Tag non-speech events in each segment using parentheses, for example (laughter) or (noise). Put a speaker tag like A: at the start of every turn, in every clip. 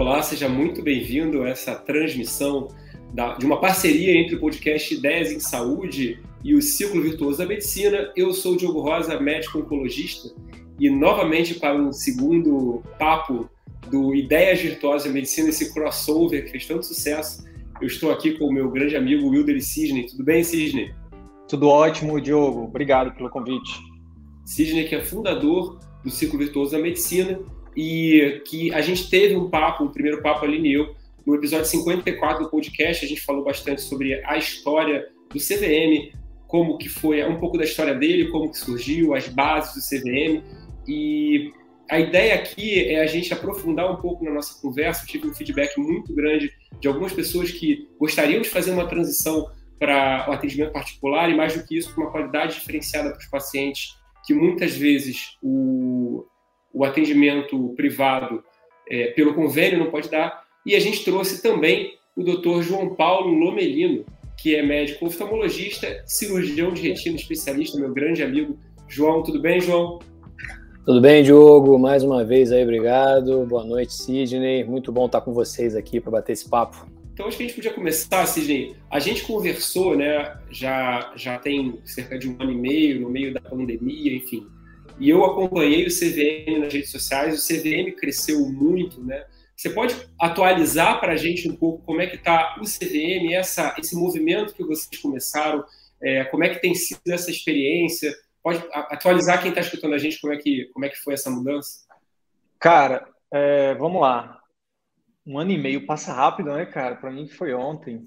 A: Olá, seja muito bem-vindo a essa transmissão da, de uma parceria entre o podcast Ideias em Saúde e o Círculo Virtuoso da Medicina. Eu sou o Diogo Rosa, médico oncologista, e novamente para um segundo papo do Ideias Virtuosas da Medicina, esse crossover que fez tanto sucesso. Eu estou aqui com o meu grande amigo Wilder Sidney. Tudo bem, Sidney?
B: Tudo ótimo, Diogo. Obrigado pelo convite.
A: Sidney, que é fundador do Círculo Virtuoso da Medicina e que a gente teve um papo, um primeiro papo ali e no episódio 54 do podcast, a gente falou bastante sobre a história do CVM, como que foi um pouco da história dele, como que surgiu, as bases do CVM e a ideia aqui é a gente aprofundar um pouco na nossa conversa. Eu tive um feedback muito grande de algumas pessoas que gostariam de fazer uma transição para o atendimento particular e, mais do que isso, com uma qualidade diferenciada para os pacientes, que muitas vezes o, o atendimento privado é, pelo convênio não pode dar. E a gente trouxe também o Dr. João Paulo Lomelino, que é médico oftalmologista, cirurgião de retina especialista, meu grande amigo. João, tudo bem, João?
C: Tudo bem, Diogo? Mais uma vez aí, obrigado. Boa noite, Sidney. Muito bom estar com vocês aqui para bater esse papo.
A: Então, acho que a gente podia começar, Sidney. A gente conversou, né? Já, já tem cerca de um ano e meio, no meio da pandemia, enfim. E eu acompanhei o CVM nas redes sociais, o CVM cresceu muito, né? Você pode atualizar para a gente um pouco como é que está o CVM, essa, esse movimento que vocês começaram, é, como é que tem sido essa experiência? Pode atualizar quem está escutando a gente como é que, como é que foi essa mudança?
B: Cara, é, vamos lá. Um ano e meio passa rápido, né, cara? Para mim foi ontem.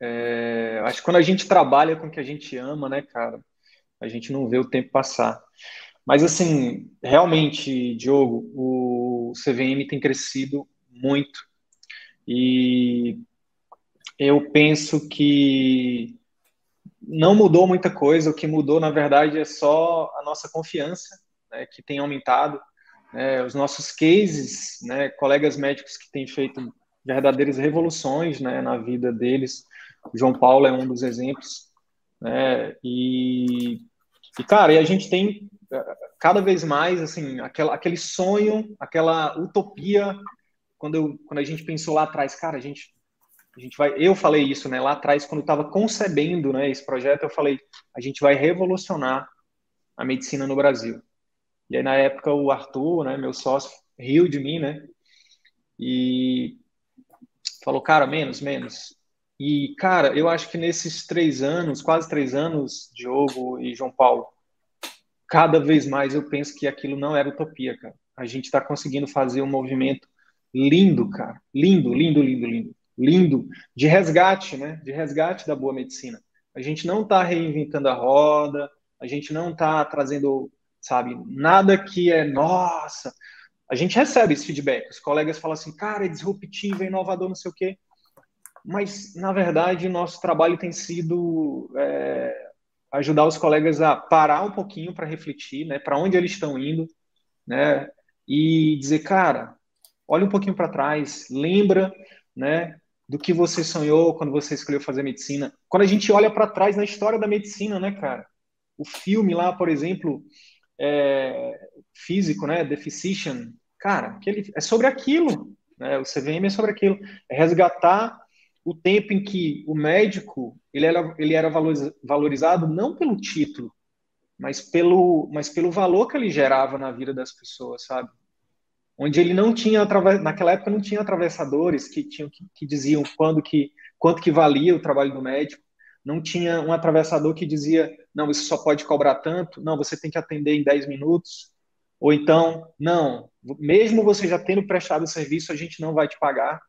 B: É, acho que quando a gente trabalha com o que a gente ama, né, cara, a gente não vê o tempo passar. Mas, assim, realmente, Diogo, o CVM tem crescido muito. E eu penso que não mudou muita coisa. O que mudou, na verdade, é só a nossa confiança, né, que tem aumentado. Né, os nossos cases, né, colegas médicos que têm feito verdadeiras revoluções né, na vida deles. O João Paulo é um dos exemplos. Né, e, e, cara, e a gente tem cada vez mais, assim, aquela, aquele sonho, aquela utopia, quando, eu, quando a gente pensou lá atrás, cara, a gente, a gente vai, eu falei isso, né, lá atrás, quando estava concebendo, né, esse projeto, eu falei, a gente vai revolucionar a medicina no Brasil. E aí, na época, o Arthur, né, meu sócio, riu de mim, né, e falou, cara, menos, menos. E, cara, eu acho que nesses três anos, quase três anos, Diogo e João Paulo, cada vez mais eu penso que aquilo não era utopia, cara. A gente está conseguindo fazer um movimento lindo, cara. Lindo, lindo, lindo, lindo. Lindo. De resgate, né? De resgate da boa medicina. A gente não está reinventando a roda, a gente não está trazendo, sabe, nada que é nossa. A gente recebe esse feedback. Os colegas falam assim, cara, é disruptivo, é inovador, não sei o quê. Mas, na verdade, nosso trabalho tem sido é, ajudar os colegas a parar um pouquinho para refletir, né, para onde eles estão indo, né, e dizer, cara, olha um pouquinho para trás, lembra, né, do que você sonhou quando você escolheu fazer medicina. Quando a gente olha para trás na história da medicina, né, cara, o filme lá, por exemplo, é, físico, né, Physician, cara, é sobre aquilo, né, o CVM é sobre aquilo, é resgatar o tempo em que o médico ele era, ele era valorizado não pelo título, mas pelo, mas pelo valor que ele gerava na vida das pessoas, sabe? Onde ele não tinha, naquela época não tinha atravessadores que, tinham, que, que diziam quando que, quanto que valia o trabalho do médico, não tinha um atravessador que dizia, não, você só pode cobrar tanto, não, você tem que atender em 10 minutos, ou então, não, mesmo você já tendo prestado o serviço, a gente não vai te pagar,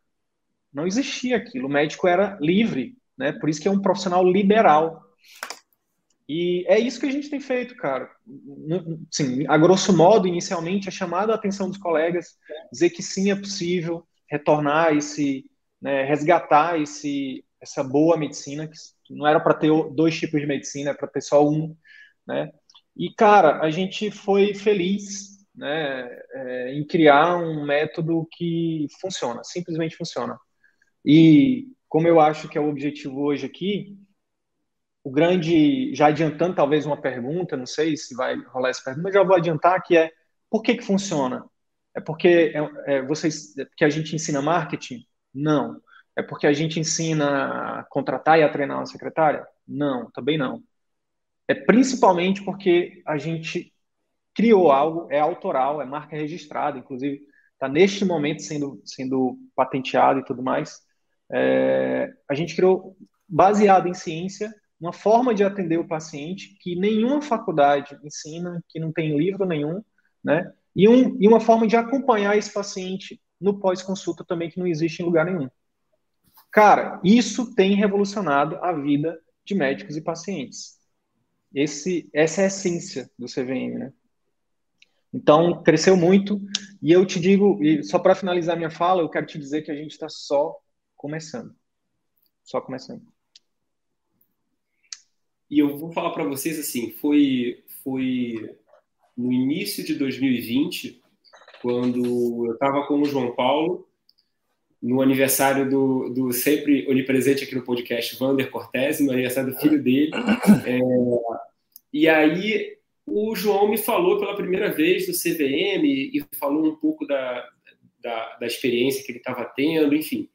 B: não existia aquilo. O médico era livre, né? Por isso que é um profissional liberal. E é isso que a gente tem feito, cara. Sim, a grosso modo, inicialmente, é chamar a atenção dos colegas, dizer que sim, é possível retornar esse, né, resgatar esse, essa boa medicina, que não era para ter dois tipos de medicina, é para ter só um, né? E, cara, a gente foi feliz né, é, em criar um método que funciona, simplesmente funciona. E como eu acho que é o objetivo hoje aqui, o grande, já adiantando talvez uma pergunta, não sei se vai rolar essa pergunta, mas já vou adiantar que é por que que funciona? É porque é, é, vocês, é que a gente ensina marketing? Não. É porque a gente ensina a contratar e a treinar uma secretária? Não, também não. É principalmente porque a gente criou algo, é autoral, é marca registrada, inclusive está neste momento sendo, sendo patenteado e tudo mais. É, a gente criou, baseado em ciência, uma forma de atender o paciente que nenhuma faculdade ensina, que não tem livro nenhum, né? E, um, e uma forma de acompanhar esse paciente no pós-consulta também que não existe em lugar nenhum. Cara, isso tem revolucionado a vida de médicos e pacientes. Esse, essa é a essência do CVM, né? Então, cresceu muito. E eu te digo, e só para finalizar minha fala, eu quero te dizer que a gente está só começando. Só começando.
A: E eu vou falar para vocês assim, foi, foi no início de 2020, quando eu estava com o João Paulo, no aniversário do, do sempre onipresente aqui no podcast, Vander Cortez, no aniversário do filho dele. (coughs) É, e aí o João me falou pela primeira vez do CVM e falou um pouco da, da, da experiência que ele estava tendo, enfim.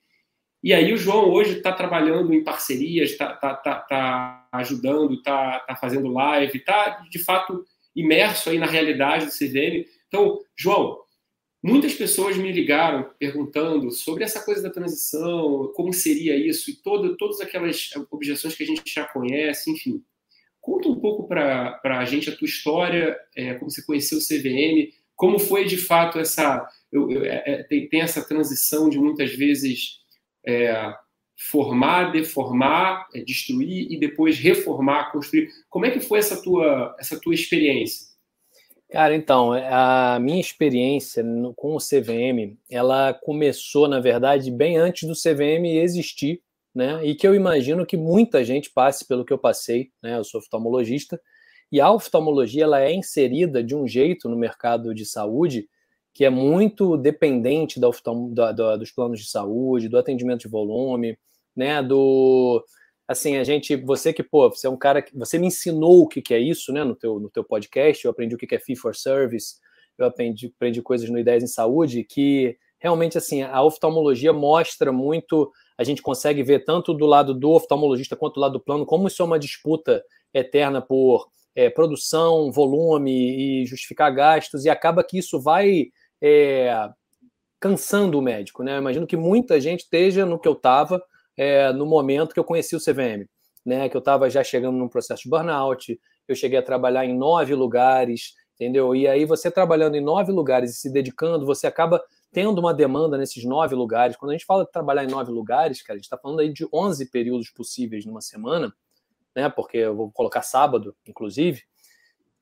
A: E aí o João hoje está trabalhando em parcerias, está tá, tá, tá ajudando, está tá fazendo live, está de fato imerso aí na realidade do CVM. Então, João, muitas pessoas me ligaram perguntando sobre essa coisa da transição, como seria isso, e todo, todas aquelas objeções que a gente já conhece, enfim. Conta um pouco para a gente a tua história, é, como você conheceu o CVM, como foi de fato essa. Eu, eu, é, é, tem, tem, essa transição de muitas vezes é, formar, deformar, é, destruir e depois reformar, construir. Como é que foi essa tua, essa tua experiência?
C: Cara, então, a minha experiência no, com o CVM, ela começou, na verdade, bem antes do CVM existir, né? E que eu imagino que muita gente passe pelo que eu passei, né? Eu sou oftalmologista, e a oftalmologia ela é inserida de um jeito no mercado de saúde que é muito dependente da, da, da, dos planos de saúde, do atendimento de volume, né, do assim, a gente, você que, pô, você é um cara que você me ensinou o que, que é isso, né, no teu, no teu podcast, eu aprendi o que, que é fee for service, eu aprendi, aprendi coisas no Ideias em Saúde, que realmente, assim, a oftalmologia mostra muito, a gente consegue ver tanto do lado do oftalmologista quanto do lado do plano, como isso é uma disputa eterna por é, produção, volume e justificar gastos, e acaba que isso vai é, cansando o médico, né? Eu imagino que muita gente esteja no que eu estava é, no momento que eu conheci o CVM, né? Que eu estava já chegando num processo de burnout, eu cheguei a trabalhar em nove lugares, entendeu? E aí você trabalhando em nove lugares e se dedicando, você acaba tendo uma demanda nesses nove lugares. Quando a gente fala de trabalhar em nove lugares, cara, a gente está falando aí de 11 períodos possíveis numa semana, né? Porque eu vou colocar sábado, inclusive.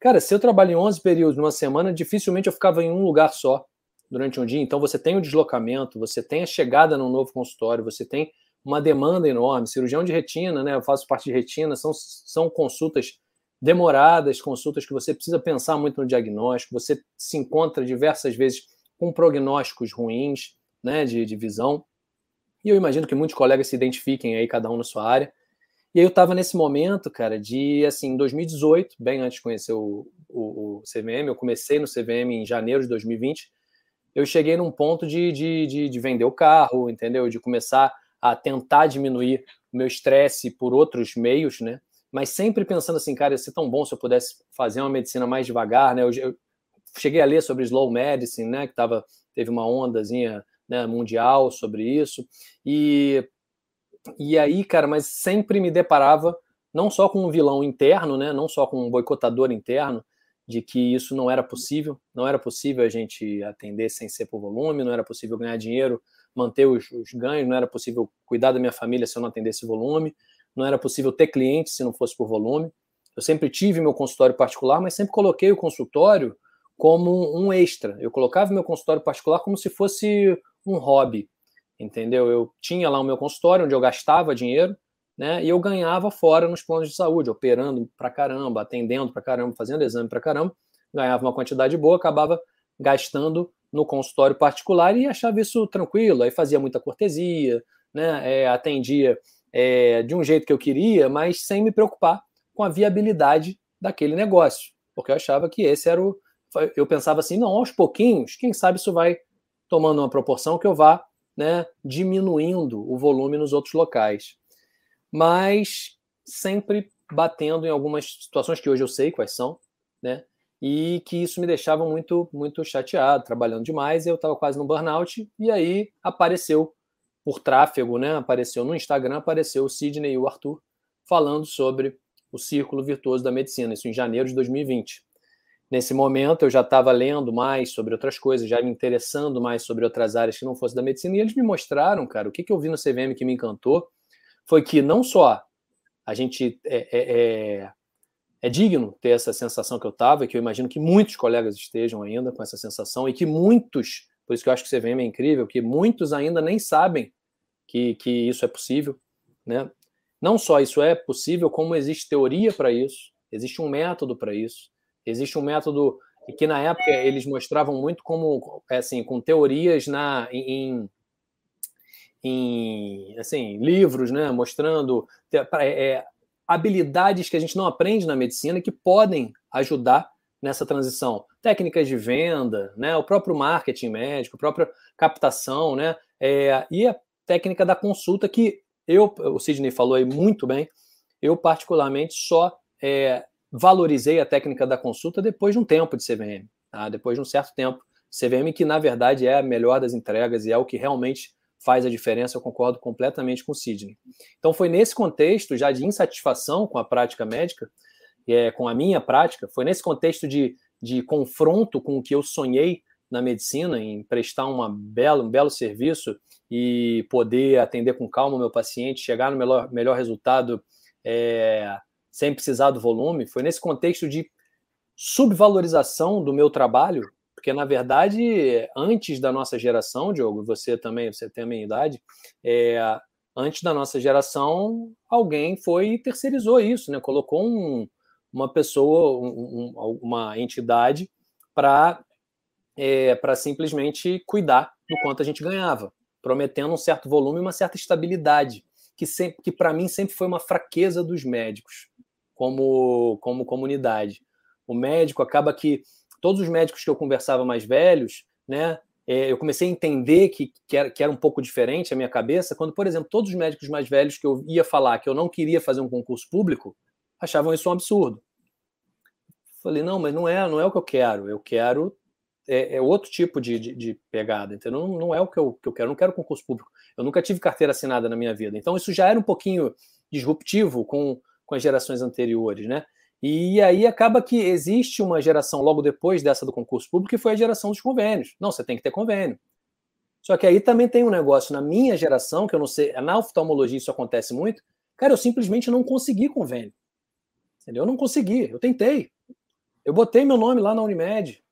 C: Cara, se eu trabalho em 11 períodos numa semana, dificilmente eu ficava em um lugar só durante um dia. Então você tem o deslocamento, você tem a chegada num novo consultório, você tem uma demanda enorme. Cirurgião de retina, né? Eu faço parte de retina, são, são consultas demoradas, consultas que você precisa pensar muito no diagnóstico, você se encontra diversas vezes com prognósticos ruins, né, de, de visão. E eu imagino que muitos colegas se identifiquem aí, cada um na sua área. E aí eu estava nesse momento, cara, de assim, 2018, bem antes de conhecer o, o, o, CVM, eu comecei no CVM em janeiro de 2020. Eu cheguei num ponto de, de, de, de vender o carro, entendeu? De começar a tentar diminuir o meu estresse por outros meios, né? Mas sempre pensando assim, cara, ia ser tão bom se eu pudesse fazer uma medicina mais devagar, né? Eu, eu cheguei a ler sobre slow medicine, né? Que tava, teve uma ondazinha né, mundial sobre isso. E e aí, cara, mas sempre me deparava não só com um vilão interno, né, não só com um boicotador interno, de que isso não era possível, não era possível a gente atender sem ser por volume, não era possível ganhar dinheiro, manter os, os ganhos, não era possível cuidar da minha família se eu não atendesse volume, não era possível ter clientes se não fosse por volume. Eu sempre tive meu consultório particular, mas sempre coloquei o consultório como um extra. Eu colocava meu consultório particular como se fosse um hobby entendeu? Eu tinha lá o meu consultório onde eu gastava dinheiro, né? E eu ganhava fora nos planos de saúde, operando pra caramba, atendendo pra caramba, fazendo exame pra caramba, ganhava uma quantidade boa, acabava gastando no consultório particular e achava isso tranquilo, aí fazia muita cortesia, né? É, atendia é, de um jeito que eu queria, mas sem me preocupar com a viabilidade daquele negócio, porque eu achava que esse era o eu pensava assim, não, aos pouquinhos, quem sabe isso vai tomando uma proporção que eu vá né, diminuindo o volume nos outros locais. Mas sempre batendo em algumas situações que hoje eu sei quais são, né? E que isso me deixava muito, muito chateado, trabalhando demais. Eu estava quase no burnout, e aí apareceu por tráfego, né? Apareceu no Instagram, apareceu o Sidney e o Arthur falando sobre o Círculo Virtuoso da Medicina, isso em janeiro de 2020. Nesse momento, eu já estava lendo mais sobre outras coisas, já me interessando mais sobre outras áreas que não fossem da medicina, e eles me mostraram, cara, o que, que eu vi no CVM que me encantou foi que não só a gente é, é, é, é digno ter essa sensação que eu estava, que eu imagino que muitos colegas estejam ainda com essa sensação, e que muitos, por isso que eu acho que o CVM é incrível, que muitos ainda nem sabem que, que isso é possível, né? Não só isso é possível, como existe teoria para isso, existe um método para isso, existe um método que na época eles mostravam muito como assim com teorias na em, em assim livros, né, mostrando é, habilidades que a gente não aprende na medicina que podem ajudar nessa transição, técnicas de venda, né, o próprio marketing médico, a própria captação, né, é, e a técnica da consulta que eu, o Sidney falou aí muito bem, eu particularmente só é, valorizei a técnica da consulta depois de um tempo de CVM, tá? depois de um certo tempo. CVM que, na verdade, é a melhor das entregas e é o que realmente faz a diferença, eu concordo completamente com o Sidney. Então, foi nesse contexto já de insatisfação com a prática médica, é, com a minha prática, foi nesse contexto de, de confronto com o que eu sonhei na medicina, em prestar uma bela, um belo serviço e poder atender com calma o meu paciente, chegar no melhor, melhor resultado é, sem precisar do volume, foi nesse contexto de subvalorização do meu trabalho, porque na verdade, antes da nossa geração, Diogo, você também, você tem a minha idade, é, antes da nossa geração, alguém foi e terceirizou isso, né? Colocou um, uma pessoa, um, um, uma entidade para é, para simplesmente cuidar do quanto a gente ganhava, prometendo um certo volume e uma certa estabilidade, que, sempre, que para mim sempre foi uma fraqueza dos médicos como, como comunidade. O médico acaba que todos os médicos que eu conversava mais velhos, né, é, eu comecei a entender que, que era, que, era, um pouco diferente a minha cabeça, quando, por exemplo, todos os médicos mais velhos que eu ia falar que eu não queria fazer um concurso público, achavam isso um absurdo. Falei, não, mas não é, não é o que eu quero. Eu quero é, é outro tipo de, de, de, pegada, entendeu? Não, não é o que eu, que eu quero. Eu não quero concurso público. Eu nunca tive carteira assinada na minha vida. Então, isso já era um pouquinho disruptivo com com as gerações anteriores, né? E aí acaba que existe uma geração logo depois dessa do concurso público que foi a geração dos convênios. Não, você tem que ter convênio. Só que aí também tem um negócio na minha geração, que eu não sei, na oftalmologia isso acontece muito, cara, eu simplesmente não consegui convênio. Entendeu? Eu não consegui, eu tentei. Eu botei meu nome lá na Unimed.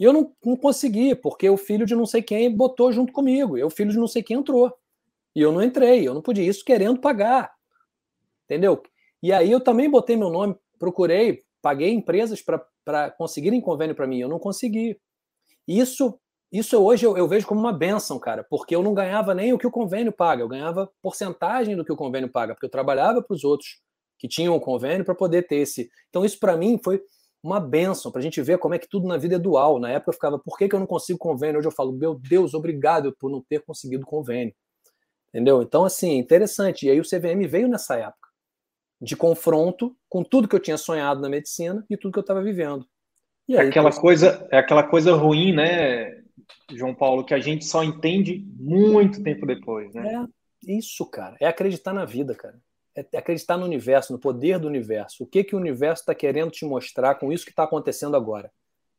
C: E eu não, não consegui, porque o filho de não sei quem botou junto comigo. E o filho de não sei quem entrou. E eu não entrei, eu não podia. Isso querendo pagar. Entendeu? E aí eu também botei meu nome, procurei, paguei empresas para conseguirem convênio para mim, eu não consegui. Isso isso hoje eu, eu, vejo como uma benção, cara, porque eu não ganhava nem o que o convênio paga, eu ganhava porcentagem do que o convênio paga, porque eu trabalhava para os outros que tinham o convênio para poder ter esse. Então, isso para mim foi uma benção, para a gente ver como é que tudo na vida é dual. Na época eu ficava, por que, que eu não consigo convênio? Hoje eu falo, meu Deus, obrigado por não ter conseguido convênio. Entendeu? Então, assim, interessante. E aí o CVM veio nessa época de confronto com tudo que eu tinha sonhado na medicina e tudo que eu estava vivendo.
B: E é aí, é aquela coisa, é aquela coisa ruim, né, João Paulo, que a gente só entende muito tempo depois, né?
C: É isso, cara. É acreditar na vida, cara. É acreditar no universo, no poder do universo. O que que o universo está querendo te mostrar com isso que está acontecendo agora?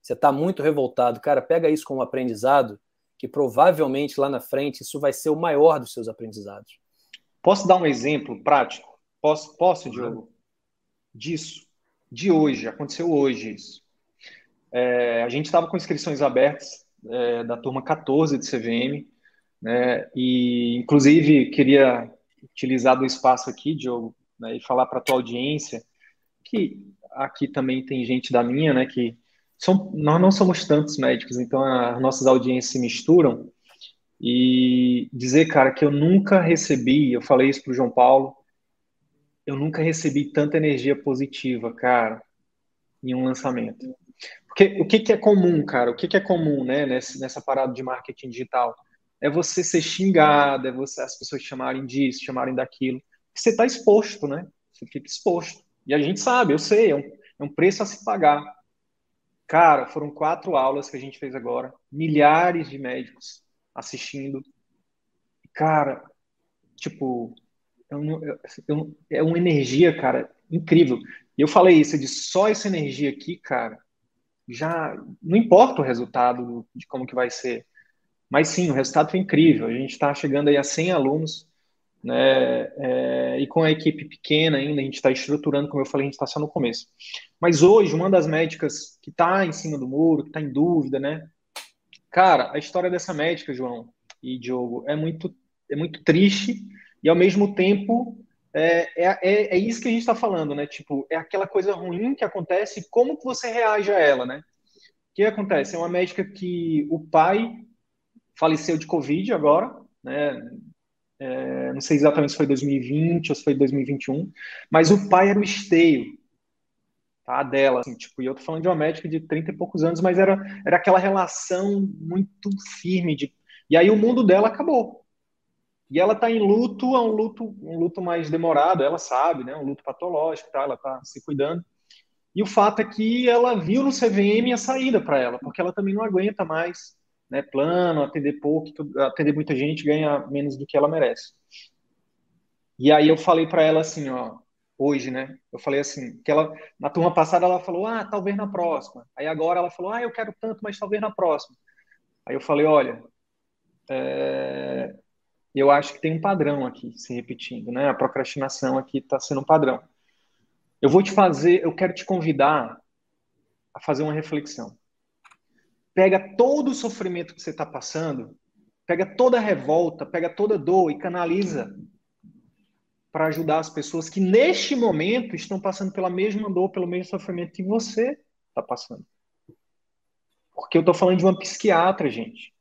C: Você está muito revoltado, cara. Pega isso como aprendizado, que provavelmente lá na frente isso vai ser o maior dos seus aprendizados.
B: Posso dar um exemplo prático? Posso, posso Diogo? Disso. De hoje, aconteceu hoje isso. É, a gente estava com inscrições abertas é, da turma 14 de CVM, né, e inclusive queria utilizar do espaço aqui, Diogo, né, e falar para a tua audiência que aqui também tem gente da minha, né, que são, nós não somos tantos médicos, então as nossas audiências se misturam, e dizer, cara, que eu nunca recebi, eu falei isso para o João Paulo, eu nunca recebi tanta energia positiva, cara, em um lançamento. Porque o que, que é comum, cara? O que, que é comum, né, nessa, nessa parada de marketing digital? É você ser xingado, é você as pessoas chamarem disso, chamarem daquilo. Você está exposto, né? Você fica exposto. E a gente sabe, eu sei, é um, é um preço a se pagar. Cara, foram quatro aulas que a gente fez agora, milhares de médicos assistindo. Cara, tipo, é uma energia, cara, incrível. E eu falei isso, de só essa energia aqui, cara, já não importa o resultado de como que vai ser. Mas sim, o resultado foi incrível. A gente está chegando aí a 100 alunos, né? É, e com a equipe pequena ainda, a gente está estruturando, como eu falei, a gente está só no começo. Mas hoje, uma das médicas que está em cima do muro, que está em dúvida, né? Cara, a história dessa médica, João e Diogo, é muito, é muito triste e ao mesmo tempo é, é, é, é isso que a gente está falando, né? Tipo, é aquela coisa ruim que acontece, como que você reage a ela, né? O que acontece? É uma médica que o pai faleceu de Covid agora, né? É, não sei exatamente se foi 2020 ou se foi 2021, mas o pai era o esteio tá, dela, assim, tipo, e eu tô falando de uma médica de 30 e poucos anos, mas era, era aquela relação muito firme de, e aí o mundo dela acabou. E ela tá em luto, é um luto, um luto mais demorado, ela sabe, né, um luto patológico, tá, ela tá se cuidando. E o fato é que ela viu no CVM a saída para ela, porque ela também não aguenta mais né, plano, atender pouco, atender muita gente, ganha menos do que ela merece. E aí eu falei para ela assim, ó, hoje, né? Eu falei assim, que ela na turma passada ela falou: "Ah, talvez na próxima". Aí agora ela falou: "Ah, eu quero tanto, mas talvez na próxima". Aí eu falei: "Olha, é... eu acho que tem um padrão aqui se repetindo, né? A procrastinação aqui está sendo um padrão. Eu vou te fazer, eu quero te convidar a fazer uma reflexão pega todo o sofrimento que você está passando, pega toda a revolta, pega toda a dor e canaliza para ajudar as pessoas que neste momento estão passando pela mesma dor, pelo mesmo sofrimento que você está passando. Porque eu estou falando de uma psiquiatra, gente.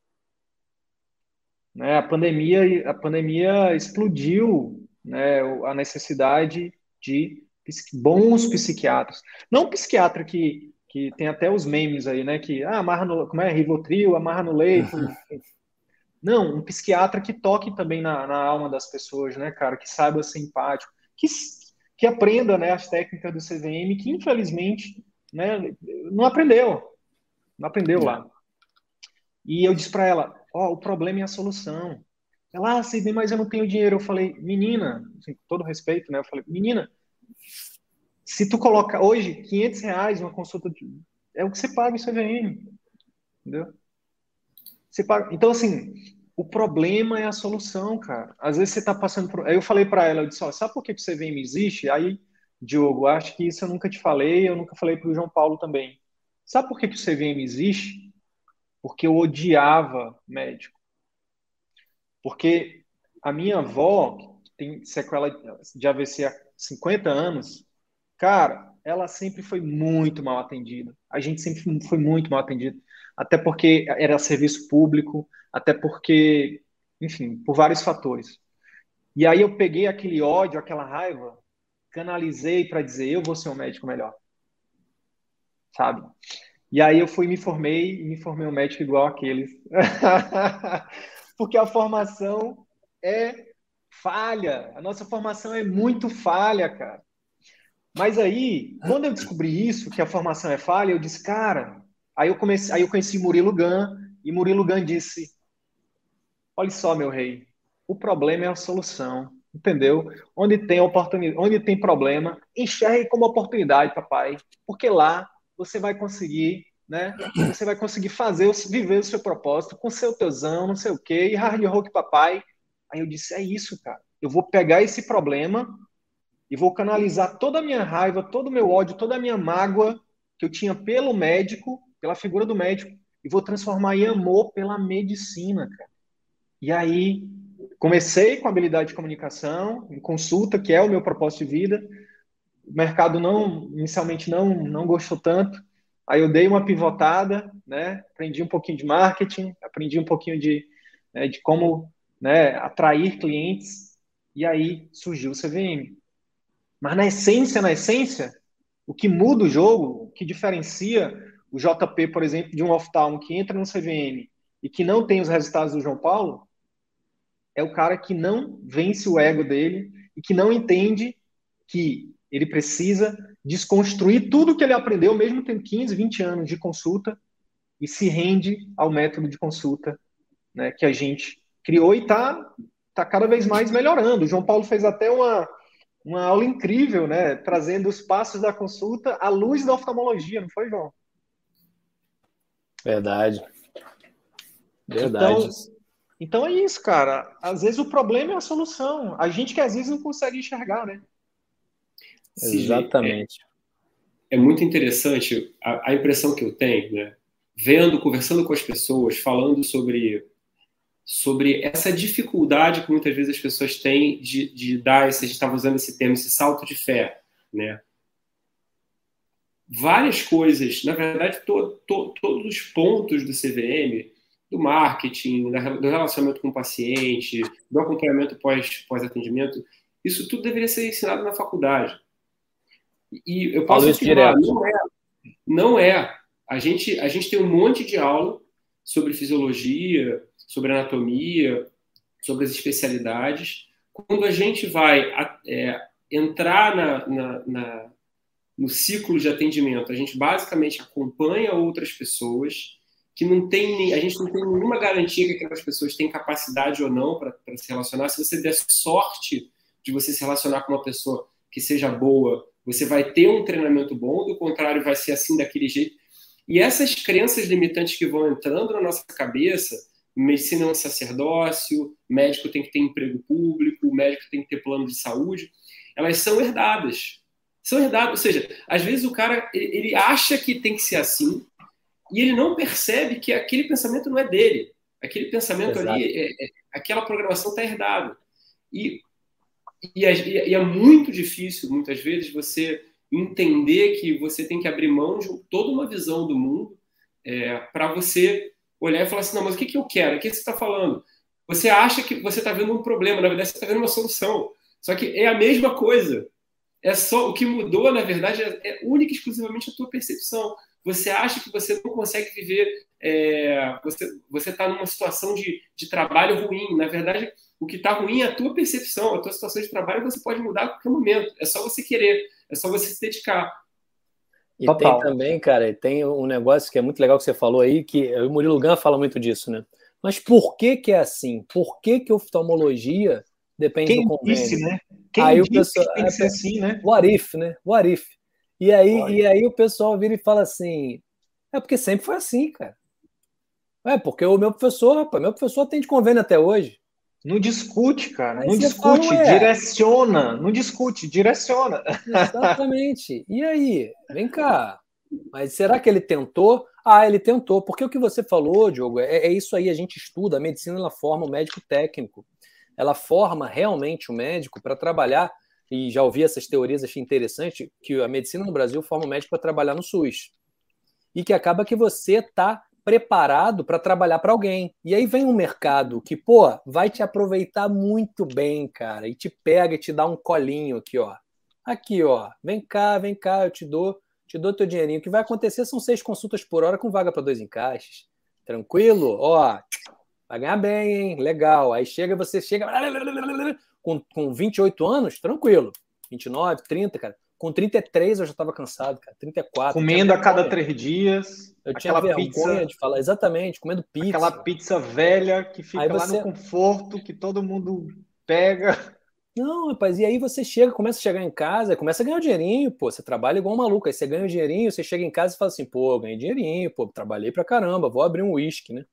B: Né? A pandemia, a pandemia explodiu né, a necessidade de bons psiquiatras. Não um psiquiatra que que tem até os memes aí, né? Que ah, amarra no, como é, Rivotril, amarra no leito. Não, um psiquiatra que toque também na, na, alma das pessoas, né, cara? Que saiba ser empático, que, que aprenda, né, as técnicas do CVM, que infelizmente, né, não aprendeu, não aprendeu lá. E eu disse para ela, ó, o problema é a solução. Ela, ah, Sidney, mas eu não tenho dinheiro. Eu falei, menina, assim, com todo respeito, né? Eu falei, menina, se tu coloca hoje 500 reais uma consulta, de, é o que você paga o CVM, entendeu? Você paga. Então, assim, o problema é a solução, cara. Às vezes você tá passando por. Aí eu falei para ela, eu disse, ó, sabe por que o CVM existe? Aí, Diogo, acho que isso eu nunca te falei, eu nunca falei para o João Paulo também. Sabe por que, que o CVM existe? Porque eu odiava médico. Porque a minha avó, que tem sequela de AVC há 50 anos, Cara, ela sempre foi muito mal atendida. A gente sempre foi muito mal atendido. Até porque era serviço público, até porque, enfim, por vários fatores. E aí eu peguei aquele ódio, aquela raiva, canalizei para dizer: eu vou ser um médico melhor. Sabe? E aí eu fui me formei e me formei um médico igual aqueles. (laughs) porque a formação é falha. A nossa formação é muito falha, cara. Mas aí, quando eu descobri isso, que a formação é falha, eu disse, cara. Aí eu, comecei, aí eu conheci Murilo Gun, e Murilo Gun disse: Olha só, meu rei, o problema é a solução, entendeu? Onde tem oportunidade, onde tem problema, enxergue como oportunidade, papai, porque lá você vai conseguir, né? Você vai conseguir fazer, viver o seu propósito com seu tesão, não sei o quê, e hard rock, papai. Aí eu disse: É isso, cara. Eu vou pegar esse problema e vou canalizar toda a minha raiva, todo o meu ódio, toda a minha mágoa que eu tinha pelo médico, pela figura do médico, e vou transformar em amor pela medicina, cara. E aí comecei com habilidade de comunicação, em consulta, que é o meu propósito de vida. O mercado não inicialmente não não gostou tanto. Aí eu dei uma pivotada, né? Aprendi um pouquinho de marketing, aprendi um pouquinho de, né, de como né, atrair clientes. E aí surgiu o CVM. Mas na essência, na essência, o que muda o jogo, o que diferencia o JP, por exemplo, de um oftalmo que entra no CVM e que não tem os resultados do João Paulo, é o cara que não vence o ego dele e que não entende que ele precisa desconstruir tudo que ele aprendeu, mesmo tendo 15, 20 anos de consulta, e se rende ao método de consulta né, que a gente criou e está tá cada vez mais melhorando. O João Paulo fez até uma, uma aula incrível, né, trazendo os passos da consulta à luz da oftalmologia, não foi, João?
C: Verdade. Verdade.
B: Então, então é isso, cara. Às vezes o problema é a solução. A gente que às vezes não consegue enxergar, né?
C: Exatamente.
A: É, é muito interessante a, a, impressão que eu tenho, né? Vendo, conversando com as pessoas, falando sobre, sobre essa dificuldade que muitas vezes as pessoas têm de, de dar, esse, a gente estava usando esse termo, esse salto de fé, né? Várias coisas, na verdade, to, to, todos os pontos do CVM, do marketing, do relacionamento com o paciente, do acompanhamento pós-atendimento, pós isso tudo deveria ser ensinado na faculdade. E eu posso afirmar, não é. Não é. A gente, a gente tem um monte de aula sobre fisiologia, sobre anatomia, sobre as especialidades. Quando a gente vai é, entrar na, na, na, no ciclo de atendimento, a gente basicamente acompanha outras pessoas que não tem, a gente não tem nenhuma garantia que aquelas pessoas têm capacidade ou não para se relacionar. Se você der sorte de você se relacionar com uma pessoa que seja boa você vai ter um treinamento bom, do contrário, vai ser assim daquele jeito. E essas crenças limitantes que vão entrando na nossa cabeça, medicina é um sacerdócio, médico tem que ter emprego público, médico tem que ter plano de saúde, elas são herdadas. São herdadas, ou seja, às vezes o cara ele acha que tem que ser assim e ele não percebe que aquele pensamento não é dele. Aquele pensamento Exato. ali, é, é, aquela programação está herdada. E e é, e é muito difícil, muitas vezes, você entender que você tem que abrir mão de toda uma visão do mundo é, para você olhar e falar assim: não, mas o que, que eu quero? O que você está falando? Você acha que você está vendo um problema, na verdade, você está vendo uma solução. Só que é a mesma coisa. É só o que mudou, na verdade, é, é única e exclusivamente a tua percepção. Você acha que você não consegue viver, é, você está numa situação de, de trabalho ruim. Na verdade, o que está ruim é a tua percepção, a tua situação de trabalho, você pode mudar a qualquer momento. É só você querer, é só você se dedicar.
C: E Total. tem também, cara, tem um negócio que é muito legal que você falou aí, que o Murilo Gun fala muito disso, né? Mas por que que é assim? Por que que oftalmologia depende
B: Quem
C: do convênio?
B: Disse, né? Quem aí disse o pessoal, que tem que ser assim, né?
C: What if, né? What if? E aí, e aí o pessoal vira e fala assim, é porque sempre foi assim, cara. É, porque o meu professor, rapaz, meu professor tem de convênio até hoje.
B: Não discute, cara. Aí não discute, fala, direciona. Não discute, direciona. (laughs)
C: Exatamente. E aí? Vem cá. Mas será que ele tentou? Ah, ele tentou. Porque o que você falou, Diogo, é, é isso aí. A gente estuda. A medicina ela forma o médico técnico. Ela forma realmente o médico para trabalhar. E já ouvi essas teorias, achei interessante, que a medicina no Brasil forma o médico para trabalhar no SUS. E que acaba que você está preparado para trabalhar para alguém. E aí vem um mercado que, pô, vai te aproveitar muito bem, cara, e te pega e te dá um colinho aqui, ó. Aqui, ó. Vem cá, vem cá, eu te dou, te dou teu dinheirinho. O que vai acontecer são seis consultas por hora com vaga para dois encaixes. Tranquilo? Ó, vai ganhar bem, hein? Legal. Aí chega, você chega com, com 28 anos, tranquilo. 29, 30, cara. Com 33 eu já estava cansado, cara. 34.
B: Comendo a cada três dias.
C: Eu tinha vergonha pizza, de falar, exatamente, comendo pizza.
B: Aquela pizza velha que fica aí lá no conforto, que todo mundo pega.
C: Não, rapaz, e aí você chega, começa a chegar em casa, começa a ganhar o dinheirinho, pô, você trabalha igual um maluco, aí você ganha o dinheirinho, você chega em casa e fala assim, pô, ganhei dinheirinho, pô, trabalhei pra caramba, vou abrir um uísque, né?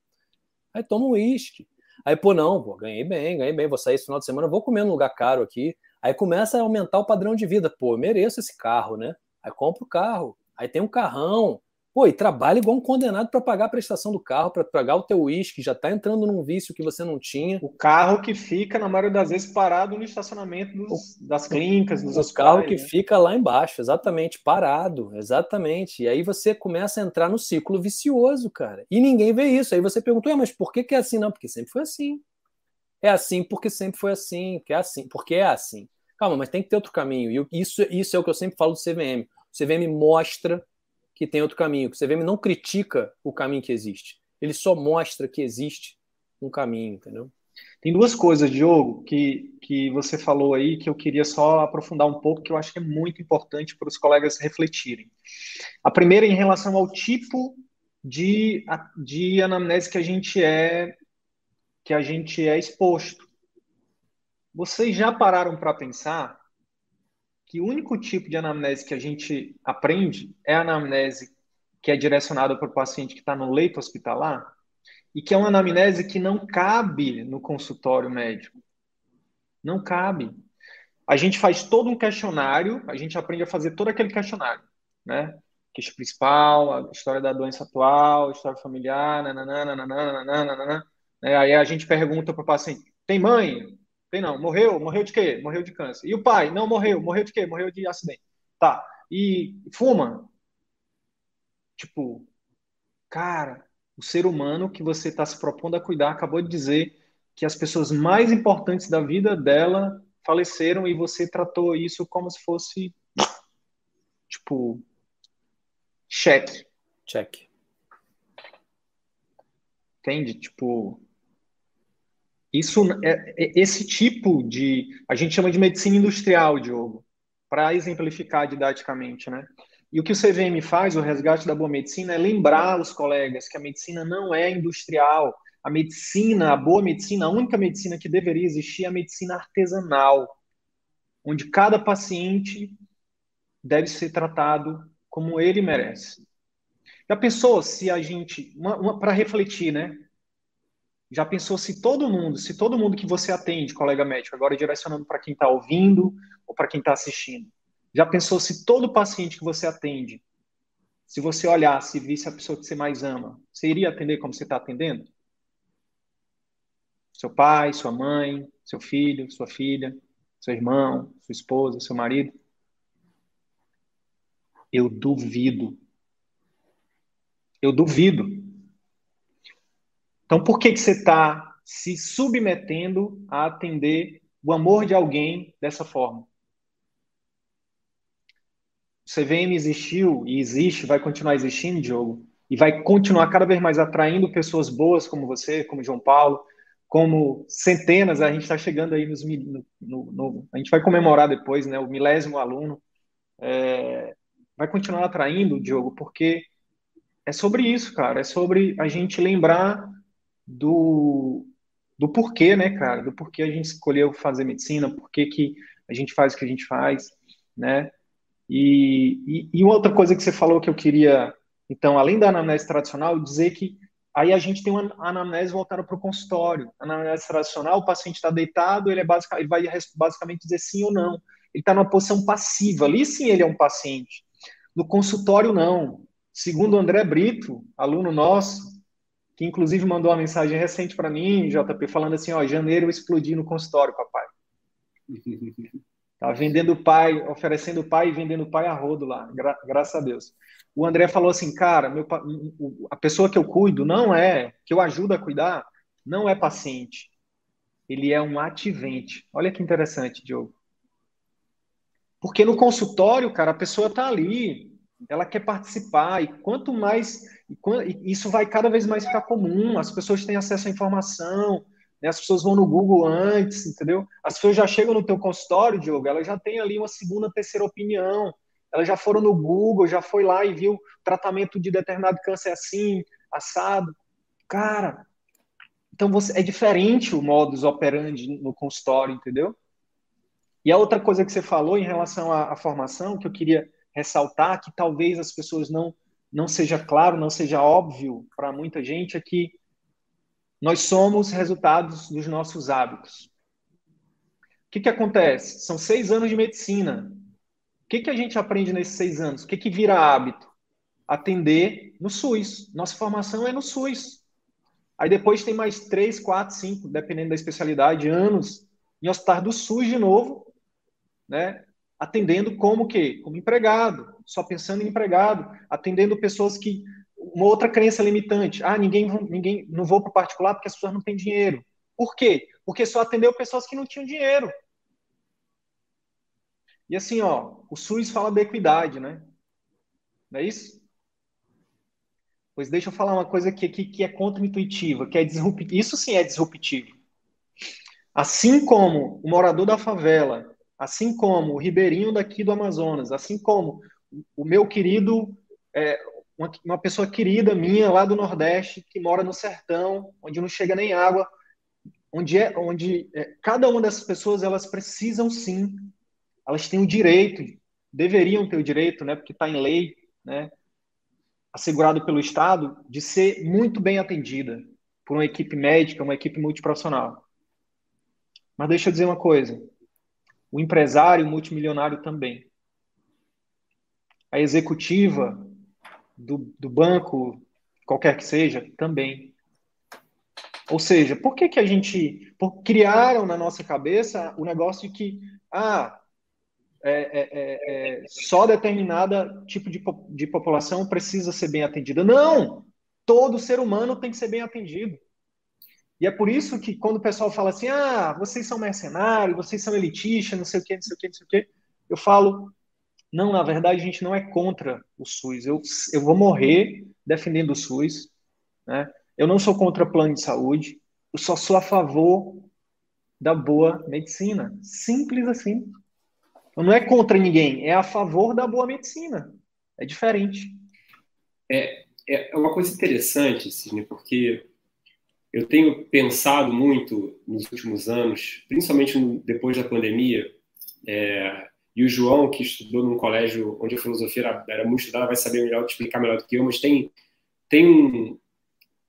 C: Aí toma um uísque. Aí, pô, não, pô, ganhei bem, ganhei bem, vou sair esse final de semana, vou comer num lugar caro aqui. Aí começa a aumentar o padrão de vida. Pô, eu mereço esse carro, né? Aí compra o carro. Aí tem um carrão. Pô, e trabalha igual um condenado para pagar a prestação do carro, para pagar o teu uísque, já está entrando num vício que você não tinha.
B: O carro que fica, na maioria das vezes, parado no estacionamento dos, das clínicas, dos
C: hospitais. O carro que né? fica lá embaixo, exatamente, parado, exatamente. E aí você começa a entrar no ciclo vicioso, cara. E ninguém vê isso. Aí você pergunta, mas por que, que é assim? Não, porque sempre foi assim. É assim porque sempre foi assim, que é assim, porque é assim. Calma, mas tem que ter outro caminho. E isso, isso é o que eu sempre falo do CVM. O CVM mostra que tem outro caminho. O CVM não critica o caminho que existe. Ele só mostra que existe um caminho, entendeu?
B: Tem duas coisas, Diogo, que, que você falou aí que eu queria só aprofundar um pouco, que eu acho que é muito importante para os colegas refletirem. A primeira é em relação ao tipo de, de anamnese que a gente é que a gente é exposto. Vocês já pararam para pensar que o único tipo de anamnese que a gente aprende é a anamnese que é direcionada para o paciente que está no leito hospitalar? e que é uma anamnese que não cabe no consultório médico. Não cabe. A gente faz todo um questionário, a gente aprende a fazer todo aquele questionário, né? Queixa principal, a história da doença atual, história familiar, nananana, nananana, né? Aí a gente pergunta para o paciente: tem mãe? Tem não. Morreu? Morreu de quê? Morreu de câncer. E o pai? Não morreu. Morreu de quê? Morreu de acidente. Tá. E fuma? Tipo, cara, o ser humano que você está se propondo a cuidar acabou de dizer que as pessoas mais importantes da vida dela faleceram e você tratou isso como se fosse tipo cheque.
C: Cheque.
B: Entende? Tipo isso é, é, esse tipo de a gente chama de medicina industrial, Diogo, para exemplificar didaticamente, né? E o que o CVM faz, o resgate da boa medicina, é lembrar os colegas que a medicina não é industrial. A medicina, a boa medicina, a única medicina que deveria existir é a medicina artesanal, onde cada paciente deve ser tratado como ele merece. Já pensou se a gente, para refletir, né? Já pensou se todo mundo, se todo mundo que você atende, colega médico, agora direcionando para quem está ouvindo ou para quem está assistindo, já pensou se todo paciente que você atende, se você olhasse e visse a pessoa que você mais ama, você iria atender como você está atendendo? Seu pai, sua mãe, seu filho, sua filha, seu irmão, sua esposa, seu marido? Eu duvido. Eu duvido. Então, por que, que você está se submetendo a atender o amor de alguém dessa forma? o CVM existiu e existe, vai continuar existindo, Diogo, e vai continuar cada vez mais atraindo pessoas boas como você, como João Paulo, como centenas, a gente está chegando aí nos no, no, a gente vai comemorar depois, né, o milésimo aluno, é, vai continuar atraindo, Diogo, porque é sobre isso, cara, é sobre a gente lembrar do, do porquê, né, cara, do porquê a gente escolheu fazer medicina, porquê que a gente faz o que a gente faz, né, e, e, e, outra coisa que você falou que eu queria, então, além da anamnese tradicional, dizer que aí a gente tem uma anamnese voltada para o consultório. A anamnese tradicional, o paciente está deitado, ele, é basic, ele vai basicamente dizer sim ou não. Ele está numa posição passiva. Ali sim ele é um paciente. No consultório, não. Segundo o André Brito, aluno nosso, que inclusive mandou uma mensagem recente para mim, JP, falando assim, ó, janeiro eu explodi no consultório, papai. (laughs) Tá vendendo pai, oferecendo pai e vendendo pai a rodo lá, gra graças a Deus. O André falou assim, cara, meu, a pessoa que eu cuido não é, que eu ajudo a cuidar, não é paciente. Ele é um ativente. Olha que interessante, Diogo. Porque no consultório, cara, a pessoa tá ali, ela quer participar, e quanto mais. Isso vai cada vez mais ficar comum, as pessoas têm acesso à informação, né? As pessoas vão no Google antes, entendeu? As pessoas já chegam no teu consultório, Diogo, elas já têm ali uma segunda, terceira opinião. Elas já foram no Google, já foi lá e viu tratamento de determinado câncer assim, assado. Cara, então você é diferente o modus operandi no consultório, entendeu? E a outra coisa que você falou em relação à, à formação, que eu queria ressaltar, que talvez as pessoas não não seja claro, não seja óbvio para muita gente, é que nós somos resultados dos nossos hábitos. O que, que acontece? São seis anos de medicina. O que, que a gente aprende nesses seis anos? O que, que vira hábito? Atender no SUS. Nossa formação é no SUS. Aí depois tem mais três, quatro, cinco, dependendo da especialidade, anos em hospital do SUS de novo, né? Atendendo como que? Como empregado, só pensando em empregado, atendendo pessoas que uma outra crença limitante. Ah, ninguém, ninguém não vou para o particular porque as pessoas não têm dinheiro. Por quê? Porque só atendeu pessoas que não tinham dinheiro. E assim, ó, o SUS fala da equidade, né? Não é isso? Pois deixa eu falar uma coisa aqui, aqui que é contra-intuitiva, que é disruptivo. Isso sim é disruptivo. Assim como o morador da favela, assim como o ribeirinho daqui do Amazonas, assim como o meu querido, é, uma, uma pessoa querida minha lá do Nordeste, que mora no sertão, onde não chega nem água, onde é onde é, cada uma dessas pessoas elas precisam sim, elas têm o direito, deveriam ter o direito, né, porque está em lei, né, assegurado pelo Estado, de ser muito bem atendida por uma equipe médica, uma equipe multiprofissional. Mas deixa eu dizer uma coisa: o empresário multimilionário também. A executiva do, do banco, qualquer que seja, também. Ou seja, por que, que a gente. Por, criaram na nossa cabeça o negócio de que ah, é, é, é, é só determinada tipo de, de população precisa ser bem atendida. Não! Todo ser humano tem que ser bem atendido. E é por isso que quando o pessoal fala assim, ah, vocês são mercenários, vocês são elitistas, não sei o quê, não sei o quê, não sei o quê, eu falo, não, na verdade a gente não é contra o SUS. Eu, eu vou morrer defendendo o SUS, né? Eu não sou contra plano de saúde, eu só sou a favor da boa medicina. Simples assim. Não é contra ninguém, é a favor da boa medicina. É diferente.
A: É, é uma coisa interessante, Sidney, porque eu tenho pensado muito nos últimos anos, principalmente depois da pandemia, é, e o João, que estudou num colégio onde a filosofia era, era muito estudada, vai saber melhor, explicar melhor do que eu, mas tem, tem, um,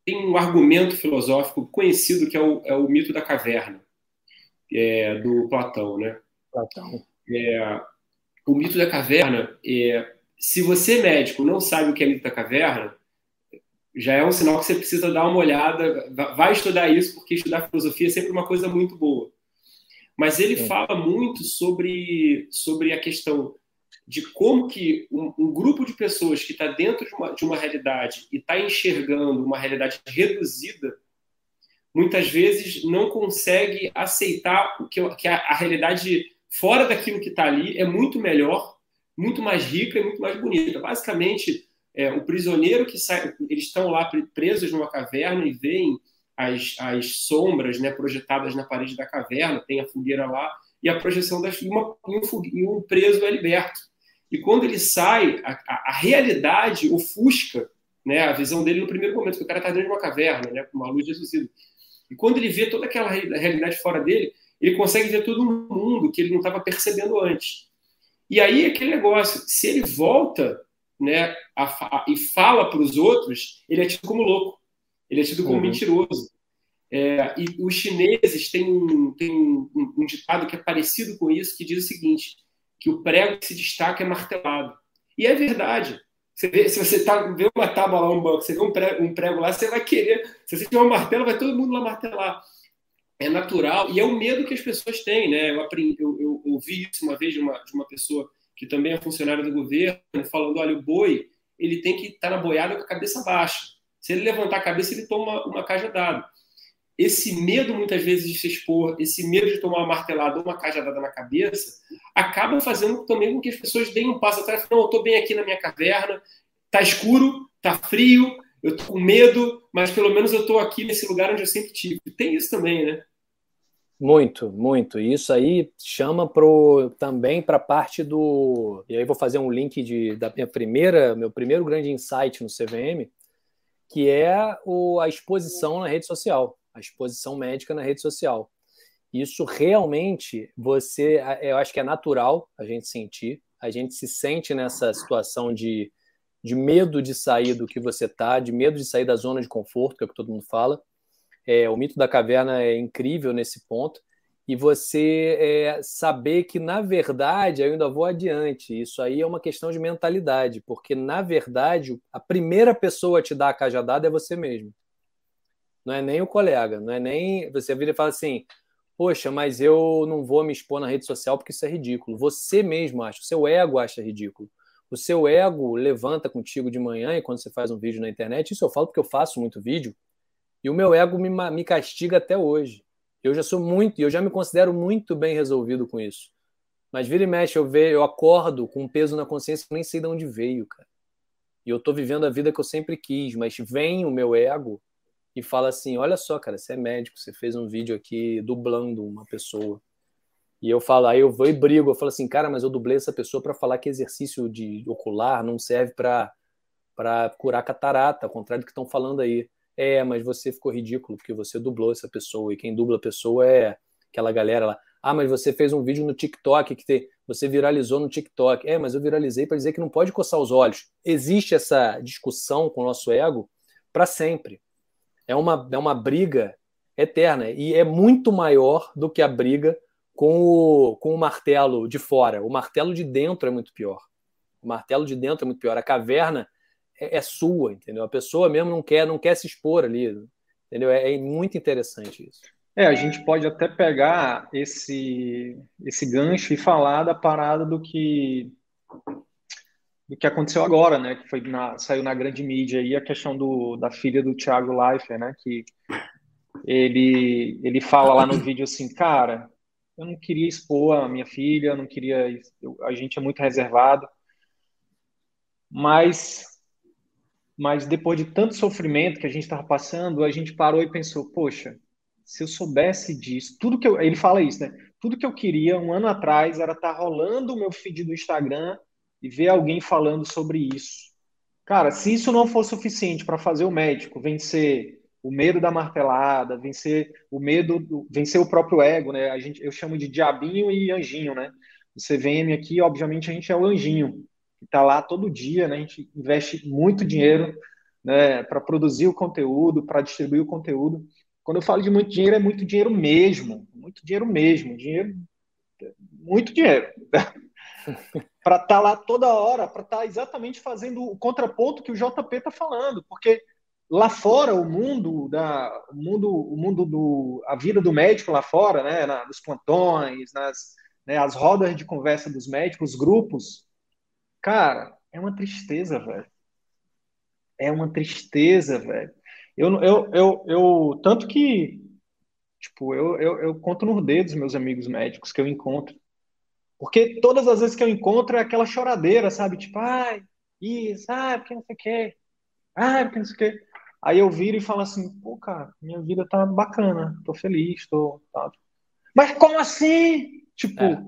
A: tem um argumento filosófico conhecido que é o, é o mito da caverna, é, do Platão, né?
C: Platão.
A: É, o mito da caverna, é, se você, médico, não sabe o que é mito da caverna, já é um sinal que você precisa dar uma olhada, vai estudar isso, porque estudar filosofia é sempre uma coisa muito boa. Mas ele é. fala muito sobre, sobre a questão de como que um, um grupo de pessoas que está dentro de uma, de uma realidade e está enxergando uma realidade reduzida, muitas vezes não consegue aceitar o que, que a, a realidade fora daquilo que está ali é muito melhor, muito mais rica e muito mais bonita. Basicamente, é, o prisioneiro que sai, eles estão lá presos numa caverna e veem as, as sombras né, projetadas na parede da caverna, tem a fogueira lá, e a projeção das e, uma, um, um preso é liberto. E quando ele sai, a, a, a, realidade ofusca né, a visão dele no primeiro momento, que o cara está dentro de uma caverna, né, com uma luz reduzida. E quando ele vê toda aquela realidade fora dele, ele consegue ver todo mundo que ele não estava percebendo antes. E aí aquele negócio, se ele volta né, a, e fala para os outros, ele é tido como louco, ele é tido como uhum. mentiroso. É, e os chineses têm, um, têm um, um, ditado que é parecido com isso, que diz o seguinte, que o prego que se destaca é martelado. E é verdade. Você vê, se você tá, vê uma tábua lá, um banco, você vê um prego, um prego lá, você vai querer. Se você tiver um martelo, vai todo mundo lá martelar. É natural. E é o medo que as pessoas têm. Né? Eu, aprendi, eu, eu ouvi isso uma vez de uma, de uma pessoa que também é funcionário do governo, falando: olha, o boi ele tem que estar na boiada com a cabeça baixa. Se ele levantar a cabeça, ele toma uma cajadada. Esse medo, muitas vezes, de se expor, esse medo de tomar uma martelada ou uma cajadada na cabeça, acaba fazendo também com que as pessoas deem um passo atrás. Não, eu estou bem aqui na minha caverna, está escuro, está frio, eu estou com medo, mas pelo menos eu estou aqui nesse lugar onde eu sempre tive. Tem isso também, né?
C: Muito, muito. E isso aí chama pro, também para a parte do. E aí vou fazer um link de, da minha primeira, meu primeiro grande insight no CVM, que é o, a exposição na rede social, a exposição médica na rede social. Isso realmente você, eu acho que é natural a gente sentir, a gente se sente nessa situação de, de medo de sair do que você tá, de medo de sair da zona de conforto, que é o que todo mundo fala é, o mito da caverna é incrível nesse ponto. E você é, saber que, na verdade, eu ainda vou adiante. Isso aí é uma questão de mentalidade, porque, na verdade, a primeira pessoa a te dar a cajadada é você mesmo. Não é nem o colega, não é nem. Você vira e fala assim: Poxa, mas eu não vou me expor na rede social porque isso é ridículo. Você mesmo acha, o seu ego acha ridículo. O seu ego levanta contigo de manhã e quando você faz um vídeo na internet, isso eu falo porque eu faço muito vídeo, e o meu ego me, me castiga até hoje. Eu já sou muito, eu já me considero muito bem resolvido com isso. Mas vira e mexe, eu vejo, eu acordo com um peso na consciência nem sei de onde veio, cara. e eu tô vivendo a vida que eu sempre quis, mas vem o meu ego e fala assim: olha só, cara, você é médico, você fez um vídeo aqui dublando uma pessoa. E eu falo, aí eu vou e brigo, eu falo assim, cara, mas eu dublei essa pessoa para falar que exercício de ocular não serve para curar catarata, ao contrário do que estão falando aí. É, mas você ficou ridículo porque você dublou essa pessoa e quem dubla a pessoa é aquela galera lá. Ah, mas você fez um vídeo no TikTok que te, você viralizou no TikTok. É, mas eu viralizei para dizer que não pode coçar os olhos. Existe essa discussão com o nosso ego para sempre. É uma, é uma briga eterna e é muito maior do que a briga com o, com o martelo de fora. O martelo de dentro é muito pior. O martelo de dentro é muito pior. A caverna é, é sua, entendeu? A pessoa mesmo não quer, não quer se expor ali, entendeu? É, é muito interessante isso.
B: É, a gente pode até pegar esse esse gancho e falar da parada do que do que aconteceu agora, né? Que foi na, saiu na grande mídia aí a questão do, da filha do Thiago Leifert, né? Que ele ele fala lá no (coughs) vídeo assim, cara, eu não queria expor a minha filha, não queria. Eu, a gente é muito reservado. Mas, mas depois de tanto sofrimento que a gente estava passando, a gente parou e pensou: poxa, se eu soubesse disso, tudo que eu. Ele fala isso, né? Tudo que eu queria um ano atrás era estar tá rolando o meu feed do Instagram e ver alguém falando sobre isso. Cara, se isso não for suficiente para fazer o médico vencer o medo da martelada, vencer o medo, do, vencer o próprio ego, né? A gente, eu chamo de diabinho e anjinho, né? O CVM aqui, obviamente, a gente é o anjinho, que está lá todo dia, né? A gente investe muito dinheiro né, para produzir o conteúdo, para distribuir o conteúdo. Quando eu falo de muito dinheiro, é muito dinheiro mesmo, muito dinheiro mesmo, dinheiro, muito dinheiro. (laughs) para estar tá lá toda hora, para estar tá exatamente fazendo o contraponto que o JP está falando, porque lá fora o mundo da o mundo o mundo do a vida do médico lá fora né na, nos plantões nas né, as rodas de conversa dos médicos os grupos cara é uma tristeza velho é uma tristeza velho eu eu eu, eu tanto que tipo eu, eu eu conto nos dedos meus amigos médicos que eu encontro porque todas as vezes que eu encontro é aquela choradeira sabe tipo ai isso ah porque não sei o quê ah porque não sei o quê Aí eu viro e falo assim, pô, cara, minha vida tá bacana, tô feliz, tô. Tá. Mas como assim? Tipo, é.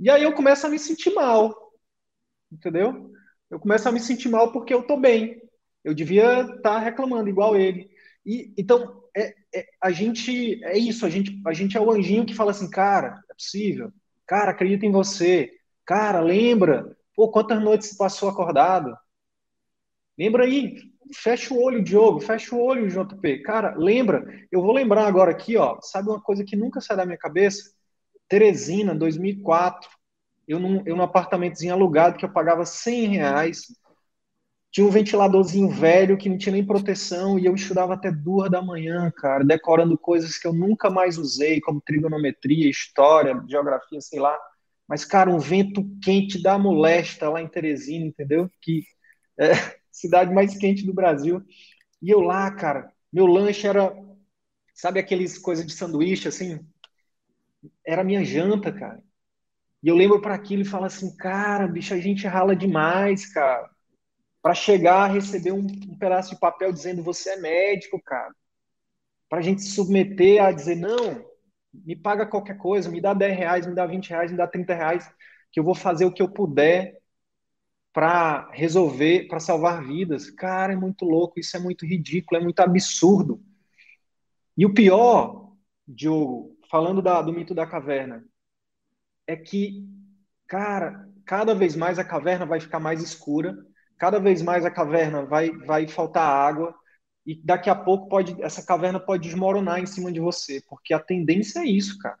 B: e aí eu começo a me sentir mal. Entendeu? Eu começo a me sentir mal porque eu tô bem. Eu devia estar tá reclamando igual ele. E então é, é, a gente é isso, a gente a gente é o anjinho que fala assim, cara, é possível. Cara, acredita em você. Cara, lembra? Pô, quantas noites você passou acordado? Lembra aí, fecha o olho, Diogo, fecha o olho, JP. Cara, lembra, eu vou lembrar agora aqui, ó, sabe uma coisa que nunca sai da minha cabeça? Teresina, 2004, eu num, eu num apartamentozinho alugado que eu pagava 100 reais, tinha um ventiladorzinho velho que não tinha nem proteção e eu estudava até duas da manhã, cara, decorando coisas que eu nunca mais usei, como trigonometria, história, geografia, sei lá. Mas, cara, um vento quente da molesta lá em Teresina, entendeu? Que é, (laughs) cidade mais quente do Brasil. E eu lá, cara, meu lanche era, sabe aqueles coisas de sanduíche assim? Era minha janta, cara. E eu lembro para aquilo e falo assim, cara, bicho, a gente rala demais, cara. Para chegar a receber um, um, pedaço de papel dizendo você é médico, cara. Para a gente se submeter a dizer, não, me paga qualquer coisa, me dá 10 reais, me dá 20 reais, me dá 30 reais, que eu vou fazer o que eu puder para resolver, para salvar vidas. Cara, é muito louco, isso é muito ridículo, é muito absurdo. E o pior, Diogo, falando da, do mito da caverna, é que, cara, cada vez mais a caverna vai ficar mais escura, cada vez mais a caverna vai, vai faltar água, e daqui a pouco pode, essa caverna pode desmoronar em cima de você, porque a tendência é isso, cara.